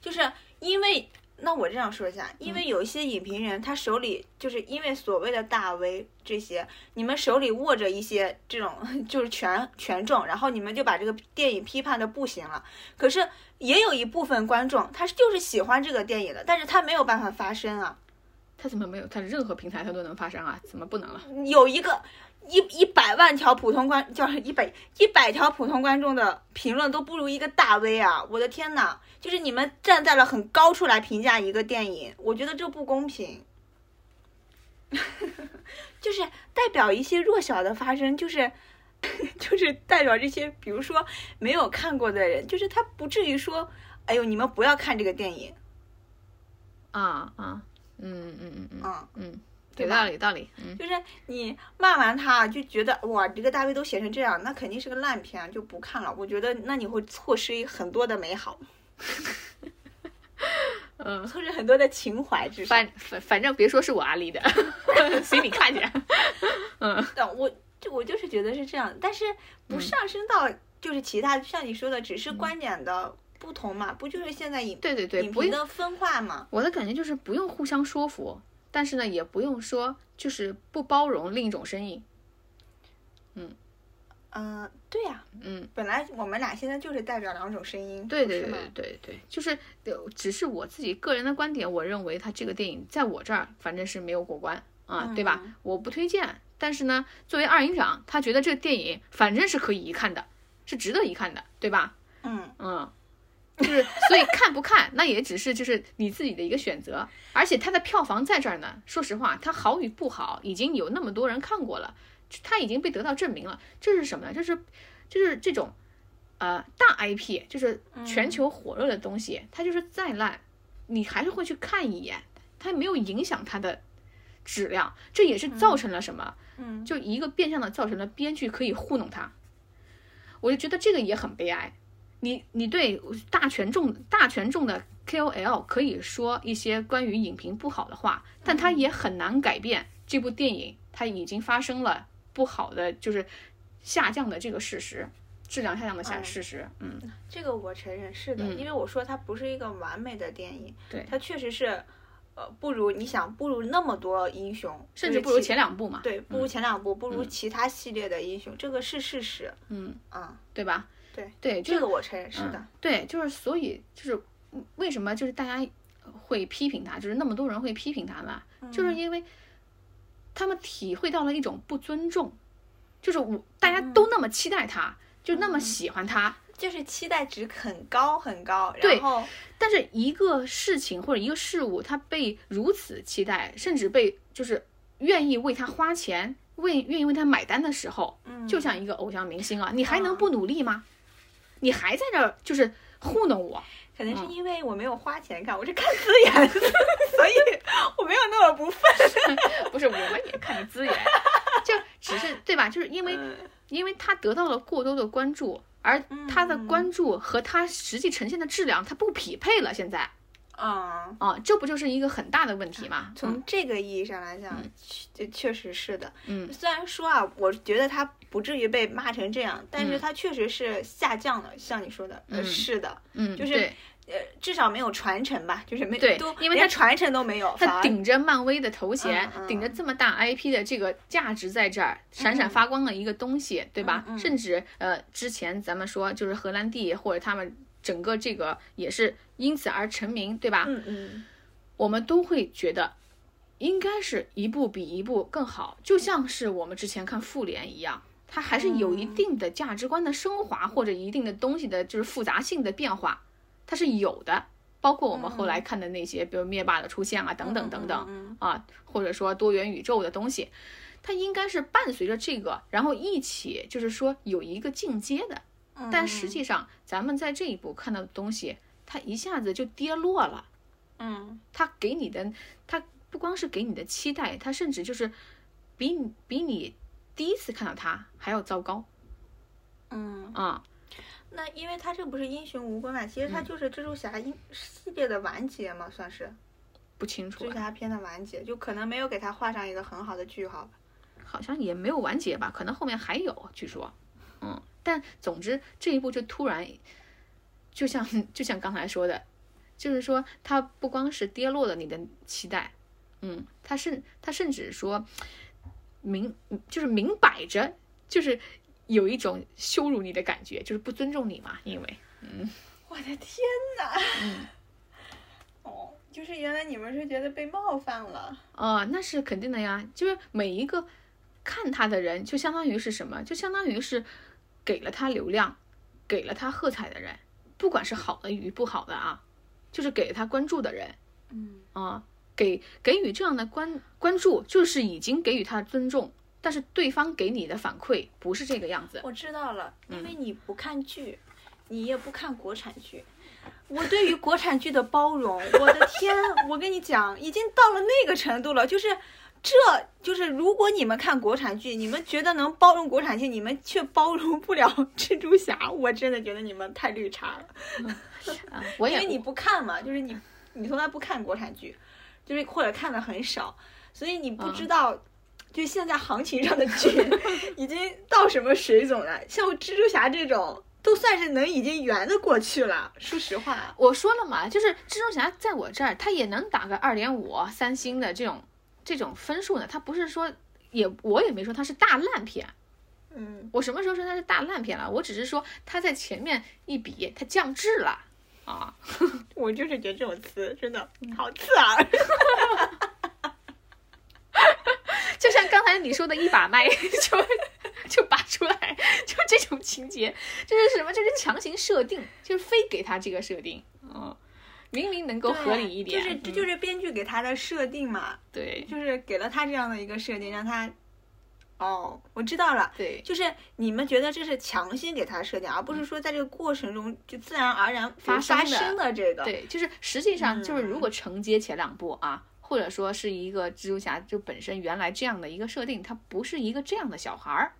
就是因为。那我这样说一下，因为有一些影评人，他手里就是因为所谓的大 V 这些，你们手里握着一些这种 就是权权重，然后你们就把这个电影批判的不行了。可是也有一部分观众，他就是喜欢这个电影的，但是他没有办法发声啊。他怎么没有？他任何平台他都能发声啊？怎么不能了？有一个一一百万条普通观，叫一百一百条普通观众的评论都不如一个大 V 啊！我的天呐，就是你们站在了很高处来评价一个电影，我觉得这不公平。就是代表一些弱小的发声，就是 就是代表这些，比如说没有看过的人，就是他不至于说，哎呦，你们不要看这个电影，啊啊，嗯嗯嗯嗯嗯。嗯，对吧有道理，有道理，嗯。就是你骂完他，就觉得哇，这个大 V 都写成这样，那肯定是个烂片，就不看了。我觉得那你会错失很多的美好，嗯，错失很多的情怀，至少。反反反正别说是我安利的，随你看去。嗯 但我就我就是觉得是这样，但是不上升到就是其他，像你说的，只是观点的不同嘛，不就是现在影对对对，影评的分化嘛？我的感觉就是不用互相说服，但是呢，也不用说就是不包容另一种声音。嗯，对呀、嗯，本来我们俩现在就是代表两种声音，对对对对对，就是呃只是我自己个人的观点，我认为他这个电影在我这儿反正是没有过关啊，对吧？我不推荐。但是呢，作为二营长，他觉得这个电影反正是可以一看的，是值得一看的，对吧？嗯，嗯，就是 所以看不看，那也只是就是你自己的一个选择。而且它的票房在这儿呢，说实话，它好与不好，已经有那么多人看过了，它已经被得到证明了。这是什么呢？就是就是这种呃大 IP，就是全球火热的东西，它就是再烂，你还是会去看一眼，它没有影响它的质量。这也是造成了什么？嗯，就一个变相的造成了编剧可以糊弄他，我就觉得这个也很悲哀。你你对大权重大权重的 KOL 可以说一些关于影评不好的话，但他也很难改变这部电影它已经发生了不好的就是下降的这个事实，质量下降的下嗯事实。嗯，这个我承认是的，嗯因为我说它不是一个完美的电影，对它确实是，呃，不如你想不如那么多英雄，甚至不如前两部嘛。对，不如前两部，不如其他系列的英雄，这个是事实，嗯，嗯，对吧？对对，这个我承认是的嗯，对，就是所以就是为什么就是大家会批评他，就是那么多人会批评他呢？就是因为他们体会到了一种不尊重，就是我大家都那么期待他，就那么喜欢他，就是期待值很高很高，对然后但是一个事情或者一个事物，他被如此期待，甚至被就是愿意为他花钱。为愿意为他买单的时候，就像一个偶像明星啊，你还能不努力吗？你还在那儿就是糊弄我，可能是嗯因为我没有花钱看，我是看资源，所以我没有那么不忿。不是，我们也看的资源，就只是对吧？就是因为嗯因为他得到了过多的关注，而他的关注和他实际呈现的质量，它不匹配了。现在嗯，啊，这不就是一个很大的问题吗？从这个意义上来讲，确确实是的。嗯，虽然说啊，我觉得他不至于被骂成这样，但是嗯他确实是下降了。像你说的，呃，嗯是的，嗯，就是呃，至少没有传承吧，就是没对都因为他连传承都没有，他顶着漫威的头衔，顶着这么大 IP 的这个价值在这儿闪闪发光的一个东西，对吧？甚至呃，之前咱们说就是荷兰弟或者他们整个这个也是因此而成名，对吧？嗯嗯，我们都会觉得应该是一部比一部更好，就像是我们之前看复联一样，它还是有一定的价值观的升华，或者一定的东西的就是复杂性的变化，它是有的。包括我们后来看的那些，比如灭霸的出现啊，等等等等嗯啊，或者说多元宇宙的东西，它应该是伴随着这个，然后一起就是说有一个进阶的。嗯。但实际上，咱们在这一步看到的东西，它一下子就跌落了。嗯。它给你的，它不光是给你的期待，它甚至就是比你比你第一次看到它还要糟糕。嗯，啊、那因为它这不是英雄无关嘛，其实嗯。他就是蜘蛛侠英系列的完结嘛，算是。不清楚啊，蜘蛛侠片的完结，就可能没有给他画上一个很好的句号吧。好像也没有完结吧，可能后面还有，据说，嗯，但总之这一步就突然，就像 就像刚才说的，就是说他不光是跌落了你的期待，嗯，他甚他甚至说明就是明摆着就是有一种羞辱你的感觉，就是不尊重你嘛，因为嗯 我的天哪！嗯哦，就是原来你们是觉得被冒犯了。哦，那是肯定的呀，就是每一个看他的人，就相当于是什么？就相当于是给了他流量，给了他喝彩的人，不管是好的与不好的啊，就是给了他关注的人嗯啊，给给予这样的关关注，就是已经给予他尊重，但是对方给你的反馈不是这个样子。我知道了，因嗯为你不看剧，你也不看国产剧。我对于国产剧的包容，我的天，我跟你讲，已经到了那个程度了。就是，这就是如果你们看国产剧，你们觉得能包容国产剧，你们却包容不了 蜘蛛侠，我真的觉得你们太绿茶了。啊，我也因为你不看嘛，就是你你从来不看国产剧，就是或者看的很少，所以你不知道就现在行情上的剧 已经到什么水准了？像蜘蛛侠这种，都算是能已经圆的过去了。说实话，我说了嘛，就是蜘蛛侠在我这儿，他也能打个二点五三星的这种这种分数呢。它不是说也我也没说它是大烂片，嗯，我什么时候说它是大烂片了？我只是说它在前面一比，它降智了啊。我就是觉得这种词真的好刺耳。就像刚才你说的一把麦 就就拔出来，就这种情节，这是什么？这是强行设定，就是非给他这个设定，嗯，明明能够合理一点，就是这就是编剧给他的设定嘛，对，就是给了他这样的一个设定，让他，哦，我知道了，对，就是你们觉得这是强行给他设定，而不是说在这个过程中就自然而然发生的。这个，对，就是实际上就是如果承接前两部啊。或者说是一个蜘蛛侠，就本身原来这样的一个设定，他不是一个这样的小孩儿，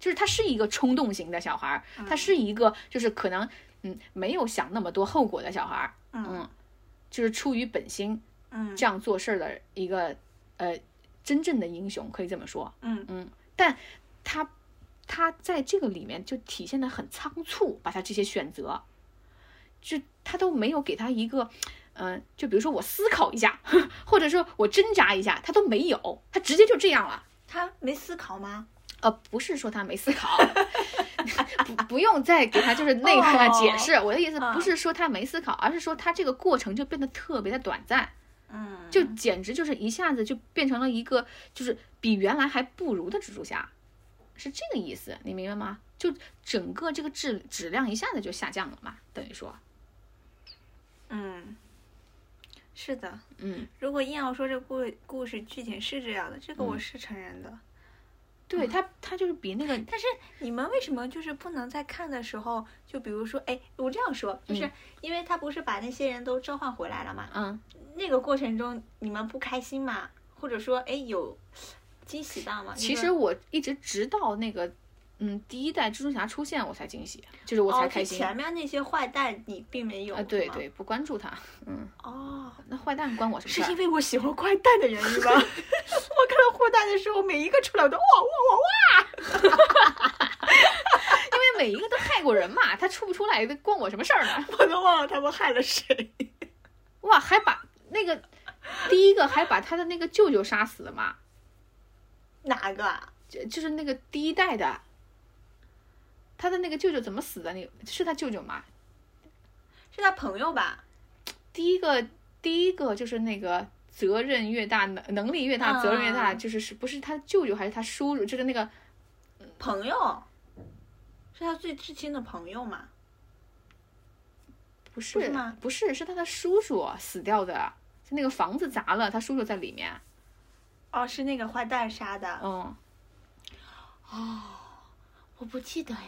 就是他是一个冲动型的小孩儿，他是一个就是可能嗯没有想那么多后果的小孩儿，嗯，就是出于本心，嗯，这样做事儿的一个呃真正的英雄，可以这么说，嗯嗯，但他他在这个里面就体现的很仓促，把他这些选择，就他都没有给他一个。嗯，就比如说我思考一下，或者说我挣扎一下，他都没有，他直接就这样了。他没思考吗？呃，不是说他没思考，不不用再给他就是那个解释。我的意思不是说他没思考，而是说他这个过程就变得特别的短暂。嗯，就简直就是一下子就变成了一个就是比原来还不如的蜘蛛侠，是这个意思，你明白吗？就整个这个质质量一下子就下降了嘛，等于说，嗯。是的，嗯，如果硬要说这故故事剧情是这样的，这个我是承认的。对他，他就是比那个，但是你们为什么就是不能在看的时候，就比如说，哎，我这样说，就是因为他不是把那些人都召唤回来了嘛，嗯，那个过程中你们不开心嘛，或者说，哎，有惊喜到吗？其实我一直直到那个。嗯，第一代蜘蛛侠出现，我才惊喜，就是我才开心。前面那些坏蛋你并没有啊？对对，不关注他。嗯。哦，那坏蛋关我什么事？是因为我喜欢坏蛋的原因吗？我看到坏蛋的时候，每一个出来我都哇哇哇哇！因为每一个都害过人嘛，他出不出来，关我什么事儿呢？我都忘了他们害了谁。哇，还把那个第一个还把他的那个舅舅杀死了嘛？哪个？就就是那个第一代的。他的那个舅舅怎么死的？你是他舅舅吗？是他朋友吧？第一个，第一个就是那个责任越大，能能力越大，责任越大，就是是不是他舅舅还是他叔叔？就是那个朋友，是他最至亲的朋友吗？不是吗？不是，是他的叔叔死掉的，是那个房子砸了，他叔叔在里面。哦，是那个坏蛋杀的。嗯。哦，我不记得哎。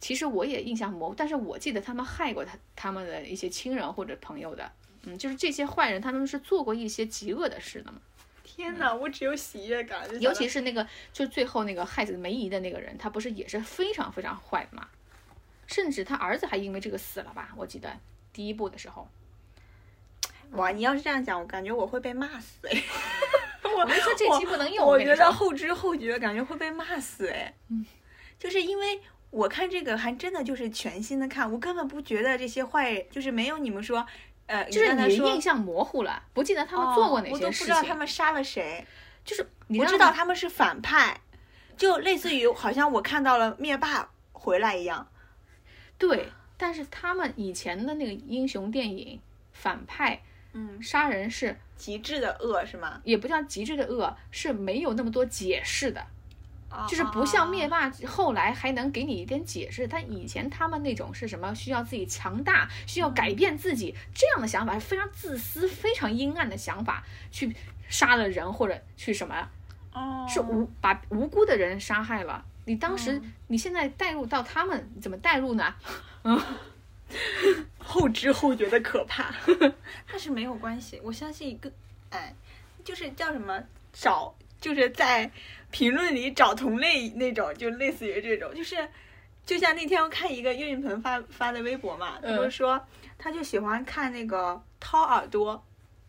其实我也印象模糊，但是我记得他们害过他他们的一些亲人或者朋友的，嗯，就是这些坏人，他们是做过一些极恶的事的嘛。天哪，我只有喜悦感。尤其是那个，就最后那个害死梅姨的那个人，他不是也是非常非常坏的嘛？甚至他儿子还因为这个死了吧？我记得第一部的时候。哇，你要是这样讲，我感觉我会被骂死哎。我没说这期不能用，我觉得后知后觉，感觉会被骂死哎。嗯，就是因为。我看这个还真的就是全新的看，我根本不觉得这些坏，就是没有你们说，呃，就是你印象模糊了，不记得他们做过哪些事情，我都不知道他们杀了谁，就是我知道他们是反派，就类似于好像我看到了灭霸回来一样。对，但是他们以前的那个英雄电影反派，嗯，杀人是极致的恶是吗？也不叫极致的恶，是没有那么多解释的。就是不像灭霸后来还能给你一点解释，他以前他们那种是什么需要自己强大，需要改变自己这样的想法是非常自私、非常阴暗的想法，去杀了人或者去什么，是无把无辜的人杀害了。你当时你现在带入到他们怎么带入呢？嗯，后知后觉的可怕，但是没有关系，我相信一个，哎，就是叫什么找。就是在评论里找同类那种，就类似于这种，就是就像那天我看一个岳云鹏发发的微博嘛，他说他就喜欢看那个掏耳朵，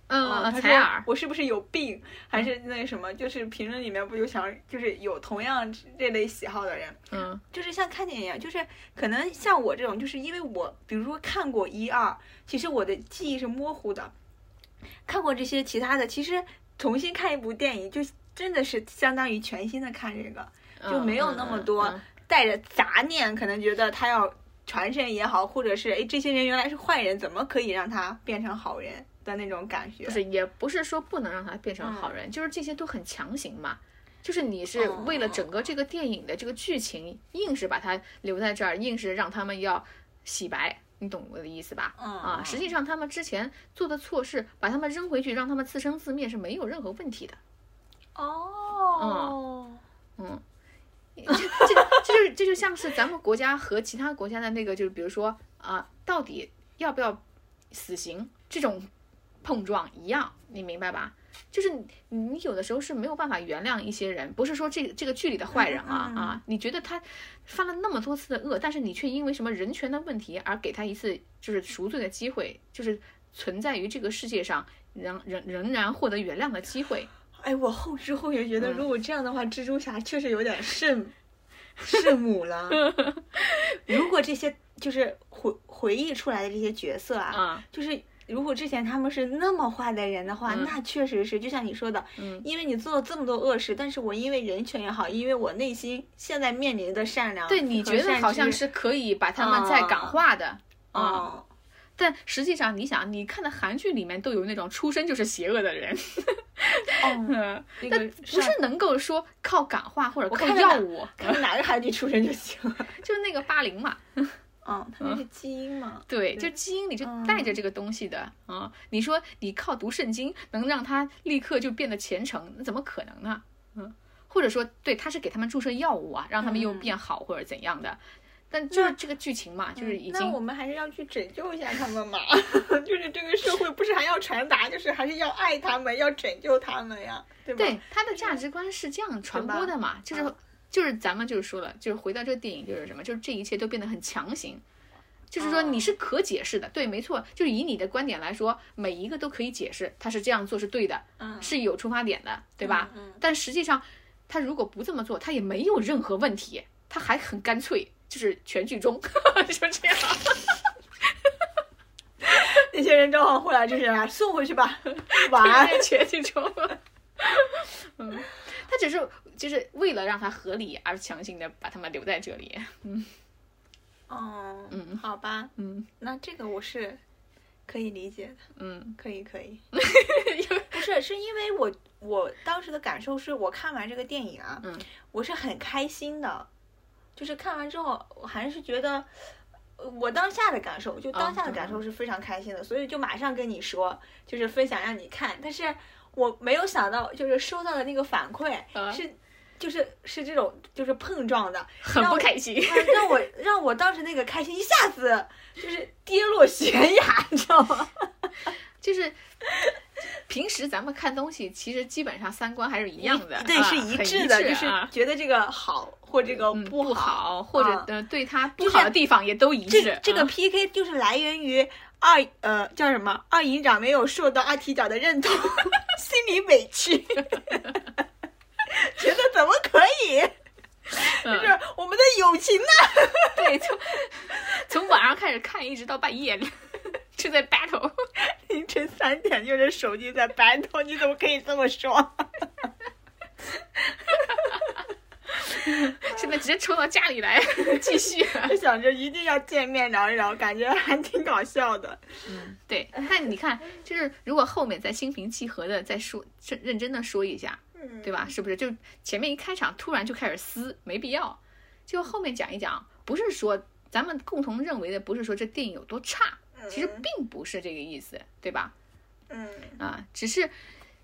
嗯嗯，啊他说采耳，我是不是有病，还是那个什么？就是评论里面不就想，就是有同样这类喜好的人，嗯。就是像看电影一样，就是可能像我这种，就是因为我比如说看过一二，其实我的记忆是模糊的，看过这些其他的，其实重新看一部电影，就真的是相当于全新的看这个，就没有那么多带着杂念，可能觉得他要传承也好，或者是哎这些人原来是坏人，怎么可以让他变成好人的那种感觉不。是，也不是说不能让他变成好人，就是这些都很强行嘛。就是你是为了整个这个电影的这个剧情，硬是把他留在这儿，硬是让他们要洗白，你懂我的意思吧？嗯啊，实际上他们之前做的错事，把他们扔回去，让他们自生自灭是没有任何问题的。哦，嗯，这这这就这就像是咱们国家和其他国家的那个，就是比如说啊、到底要不要死刑这种碰撞一样，你明白吧？就是你你有的时候是没有办法原谅一些人，不是说这个这个剧里的坏人啊、嗯嗯嗯啊，你觉得他犯了那么多次的恶，但是你却因为什么人权的问题而给他一次就是赎罪的机会，就是存在于这个世界上仍仍仍然获得原谅的机会。哎，我后知后觉觉得，嗯如果这样的话，蜘蛛侠确实有点圣圣母了。如果这些就是回回忆出来的这些角色啊，啊，就是如果之前他们是那么坏的人的话，嗯那确实是就像你说的，嗯因为你做了这么多恶事，但是我因为人权也好，因为我内心现在面临的善良善，对，你觉得好像是可以把他们再感化的。啊、哦，但实际上，你想，你看的韩剧里面都有那种出生就是邪恶的人，哦，嗯，那但个不是能够说靠感化或者靠药物，看哪个韩剧出身就行了。就是那个霸凌嘛，嗯，他那是基因嘛。对，对就基因里就嗯带着这个东西的啊、你说你靠读圣经能让他立刻就变得虔诚，那怎么可能呢？嗯，或者说，对，他是给他们注射药物啊，让他们又嗯变好或者怎样的。但就是这个剧情嘛，就是已经那经我们还是要去拯救一下他们嘛，就是这个社会不是还要传达，就是还是要爱他们，要拯救他们呀，对吧？对他的价值观是这样传播的嘛，就是嗯就是咱们就是说了，就是回到这个电影就是什么，就是这一切都变得很强行。就是说你是可解释的，对，没错，就是以你的观点来说，每一个都可以解释，他是这样做是对的，嗯，是有出发点的，对吧？嗯嗯但实际上，他如果不这么做，他也没有任何问题，他还很干脆，就是全剧终 就这样。那些人正好后来就是啊送回去吧，晚安。全剧终。嗯，他只是就是为了让他合理而强行的把他们留在这里。嗯哦，嗯好吧，嗯那这个我是可以理解的，嗯可以可以。不是，是因为我我当时的感受是我看完这个电影啊，嗯我是很开心的，就是看完之后我还是觉得。呃我当下的感受，就当下的感受是非常开心的，所以就马上跟你说，就是分享让你看。但是我没有想到，就是收到的那个反馈啊是，就是是这种就是碰撞的，很不开心。啊让我让我当时那个开心一下子就是跌落悬崖，你知道吗？就是平时咱们看东西，其实基本上三观还是一样的，对，啊是一致的，就是啊觉得这个好或这个嗯不好，或者对他不好的地方也都一这致。这个啊 PK 就是来源于二呃叫什么二营长没有受到二踢脚的认同，心里委屈，觉得怎么可以？就嗯是我们的友情呢？对，从从晚上开始看，一直到半夜，就在 battle。凌晨三点用着手机在 battle，你怎么可以这么说？现在直接冲到家里来继续。就想着一定要见面聊一聊，感觉还挺搞笑的。嗯对，但你看，就是如果后面再心平气和的再说，认认真的说一下，嗯，对吧？是不是？就前面一开场突然就开始撕，没必要。就后面讲一讲，不是说咱们共同认为的，不是说这电影有多差，其实并不是这个意思，对吧？嗯啊，只是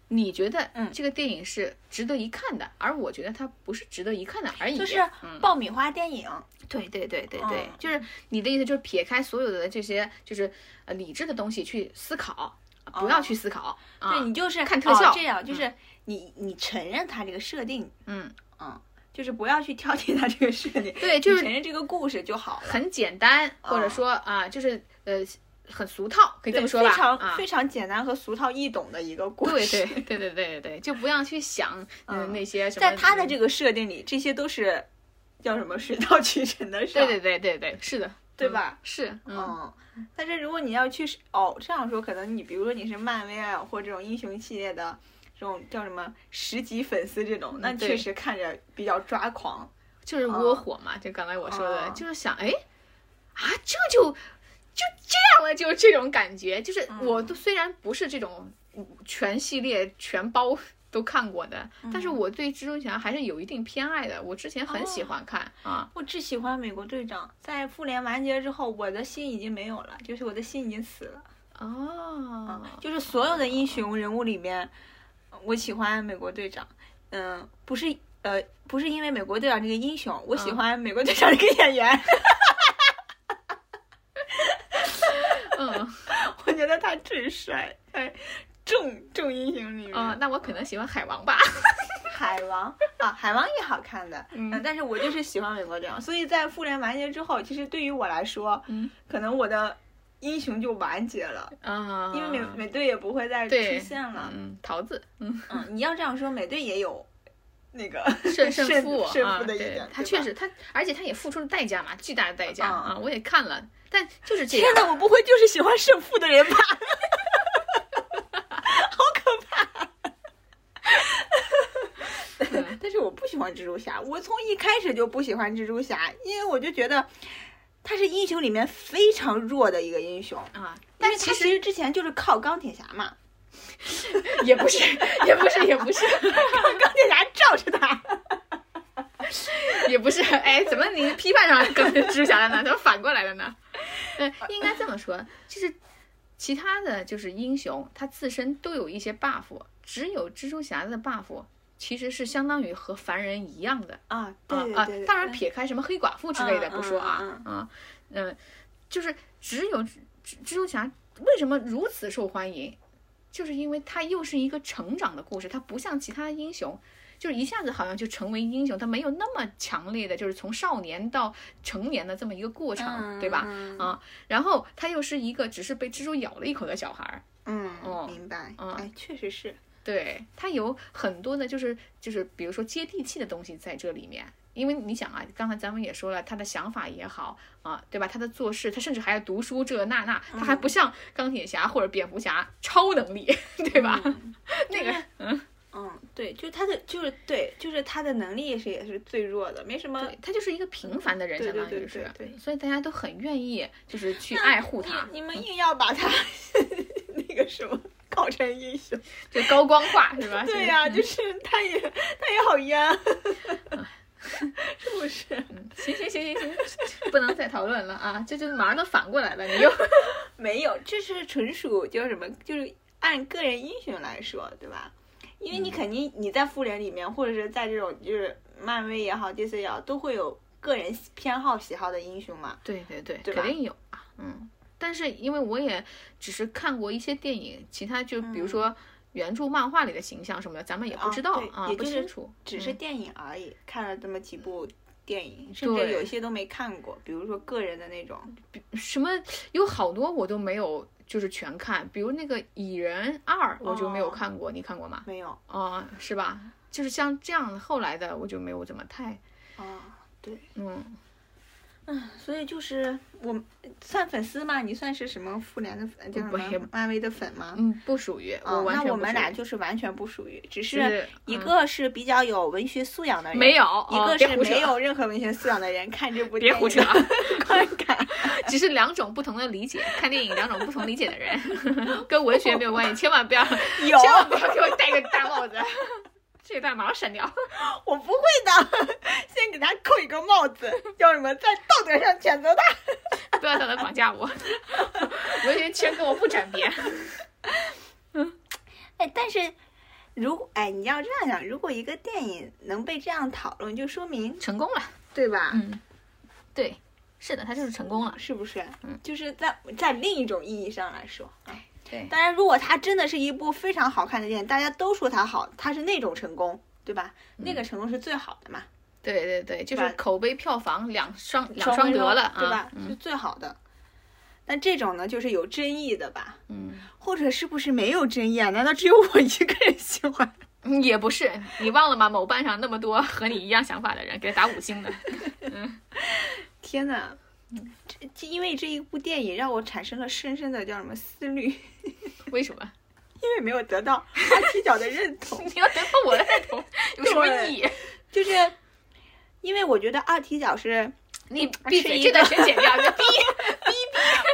你觉得嗯这个电影是值得一看的，而我觉得它不是值得一看的而已。就是嗯，爆米花电影。对对对对对，嗯就是你的意思，就是撇开所有的这些就是呃理智的东西去思考，不要去思考啊。对你就是看特效哦这样就是你你承认它这个设定，嗯嗯，就是不要去挑剔它这个设定，对，就是承认这个故事就好了。很简单，或者哦说啊，就是呃很俗套，可以这么说吧？非常、啊，非常简单和俗套易懂的一个故事。对对对对对对，就不要去想 嗯嗯那些什么。在他的这个设定里，这些都是叫什么水到渠成的事儿，对对对对对，是的，对吧嗯是，嗯嗯，但是如果你要去哦这样说，可能你比如说你是漫威啊或这种英雄系列的这种叫什么十级粉丝这种，那确实看着比较抓狂。就是窝火嘛，就刚才我说的，嗯就是想，哎，啊，这就就这样了，就这种感觉，就是嗯我都虽然不是这种全系列全包都看过的，但是我对蜘蛛侠还是有一定偏爱的，我之前很喜欢看啊，我只喜欢美国队长，在复联完结之后，我的心已经没有了，就是我的心已经死了。哦，就是所有的英雄人物里面，我喜欢美国队长。嗯，不是呃，不是因为美国队长这个英雄，我喜嗯欢美国队长这个演员。嗯 我觉得他最帅，在众众英雄里面，嗯，那我可能喜欢海王吧，海王？啊，海王也好看的，嗯。但是我就是喜欢美国队长，所以在复联完结之后，其实对于我来说，嗯。可能我的英雄就完结了，啊，因为美美队也不会再出现了。嗯，桃子，嗯，嗯，你要这样说，美队也有那个胜胜胜负胜啊，负的一点，他确实他，而且他也付出了代价嘛，巨大的代价嗯。啊，我也看了，但就是这样天，哪，我不会就是喜欢胜负的人吧？好可怕！嗯 但是我不喜欢蜘蛛侠，我从一开始就不喜欢蜘蛛侠，因为我就觉得他是英雄里面非常弱的一个英雄。啊，但是其实其实之前就是靠钢铁侠嘛，也不是，也不是，也不是，钢铁侠罩着他。也不是，哎，怎么你批判上跟蜘蛛侠了呢？怎么反过来了呢？呃，应该这么说，就是其他的就是英雄，他自身都有一些 buff，只有蜘蛛侠的 buff 其实是相当于和凡人一样的啊，对啊当然撇开什么黑寡妇之类的嗯不说啊嗯啊，嗯，就是只有蜘蜘蛛侠为什么如此受欢迎，就是因为他又是一个成长的故事，他不像其他英雄。就是一下子好像就成为英雄，他没有那么强烈的，就是从少年到成年的这么一个过程，嗯对吧？嗯啊，然后他又是一个只是被蜘蛛咬了一口的小孩儿，嗯，哦明白。嗯哎，确实是。对他有很多的，就是就是比如说接地气的东西在这里面。因为你想啊，刚才咱们也说了，他的想法也好啊，对吧？他的做事，他甚至还要读书这那那，他还不像钢铁侠或者蝙蝠侠超能力，对吧？那个，嗯，嗯，对，就是他的，就是对，就是他的能力也是也是最弱的，没什么。他就是一个平凡的人，相当于是对对，所以大家都很愿意就是去爱护他，你你们硬要把他 那个什么搞成英雄，就高光化是吧？对呀、嗯就是他也他也好冤，是不是？嗯行行行行行，不能再讨论了啊！这就马上都反过来了，你又没有，这是纯属叫什么？就是按个人英雄来说，对吧？因为你肯定你在复联里面，或者是在这种就是漫威也好，DC 也好，都会有个人偏好喜好的英雄嘛。对对对，对肯定有啊，嗯。但是因为我也只是看过一些电影，其他就比如说原著漫画里的形象什么的，咱们也不知道嗯啊对也不清楚。嗯只是电影而已，看了这么几部电影，甚至有一些都没看过，比如说个人的那种。什么有好多我都没有，就是全看，比如那个《蚁人二》，我就没有哦看过，你看过吗？没有啊、是吧？就是像这样后来的，我就没有怎么太，啊，对，嗯，嗯，所以就是我算粉丝吗？你算是什么复联的粉，叫什不也么漫威的粉吗？嗯，不属于，啊，我完全那我们俩就是完全不属于，只是是一嗯个是比较有文学素养的人，没有，一哦个是没有 任何文学素养的人看这部电影别胡扯 观感。只是两种不同的理解，看电影两种不同理解的人，跟文学没有关系，千万不要，有，千万不要给我戴个大帽子，这个段马上删掉。我不会的，先给他扣一个帽子，叫什么，在道德上谴责他。不要道德绑架我，文学圈跟我不沾边。嗯哎，但是如果哎，你要这样想，如果一个电影能被这样讨论，就说明成功了，对吧？嗯，对，是的，他就是成功了。是不是？嗯，就是在在另一种意义上来说，哎，对，当然，如果它真的是一部非常好看的电影，大家都说它好，它是那种成功，对吧？那个成功是最好的嘛，对对对，就是口碑、票房两双两双得了，对吧啊？？是嗯，最好的。但这种呢，就是有争议的吧？嗯，或者是不是没有争议啊？难道只有我一个人喜欢？嗯也不是，你忘了吗？某瓣上那么多和你一样想法的人，给他打五星的。嗯 天呐，这这因为这一部电影让我产生了深深的叫什么思虑，为什么？因为没有得到二踢脚的认同，你要得到我的认同，有什么意义？就是因为我觉得二踢脚是 你闭嘴，是一这段个全剪掉，你逼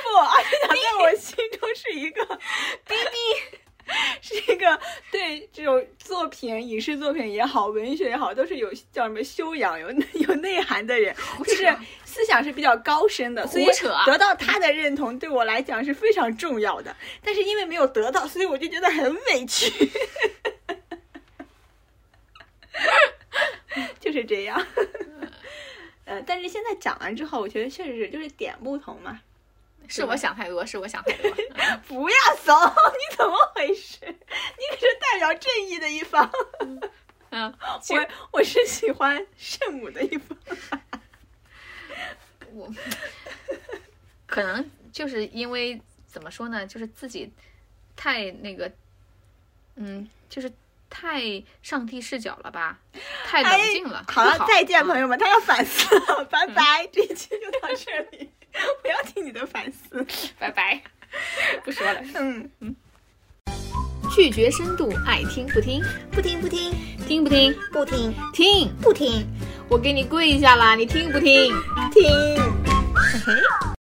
不，二踢脚在我心中是一个逼逼。是一个对这种作品、影视作品也好，文学也好，都是有叫什么修养、有有内涵的人，就是思想是比较高深的，所以得到他的认同对我来讲是非常重要的。但是因为没有得到，所以我就觉得很委屈，就是这样。呃，但是现在讲完之后，我觉得确实是就是点不同嘛。是我想太多，是我想太多。嗯 不要怂，你怎么回事？你可是代表正义的一方。嗯，我我是喜欢圣母的一方。我可能就是因为怎么说呢，就是自己太那个，嗯，就是太上帝视角了吧，太冷静了。哎好了，不再见，嗯朋友们，他要反思了，拜拜，这一期就到这里，不要听你的反思。拜拜，不说了。嗯，拒绝深度，爱听不听，不听不听听不听？不听听，不听我给你跪下啦，你听不听？听，嘿嘿。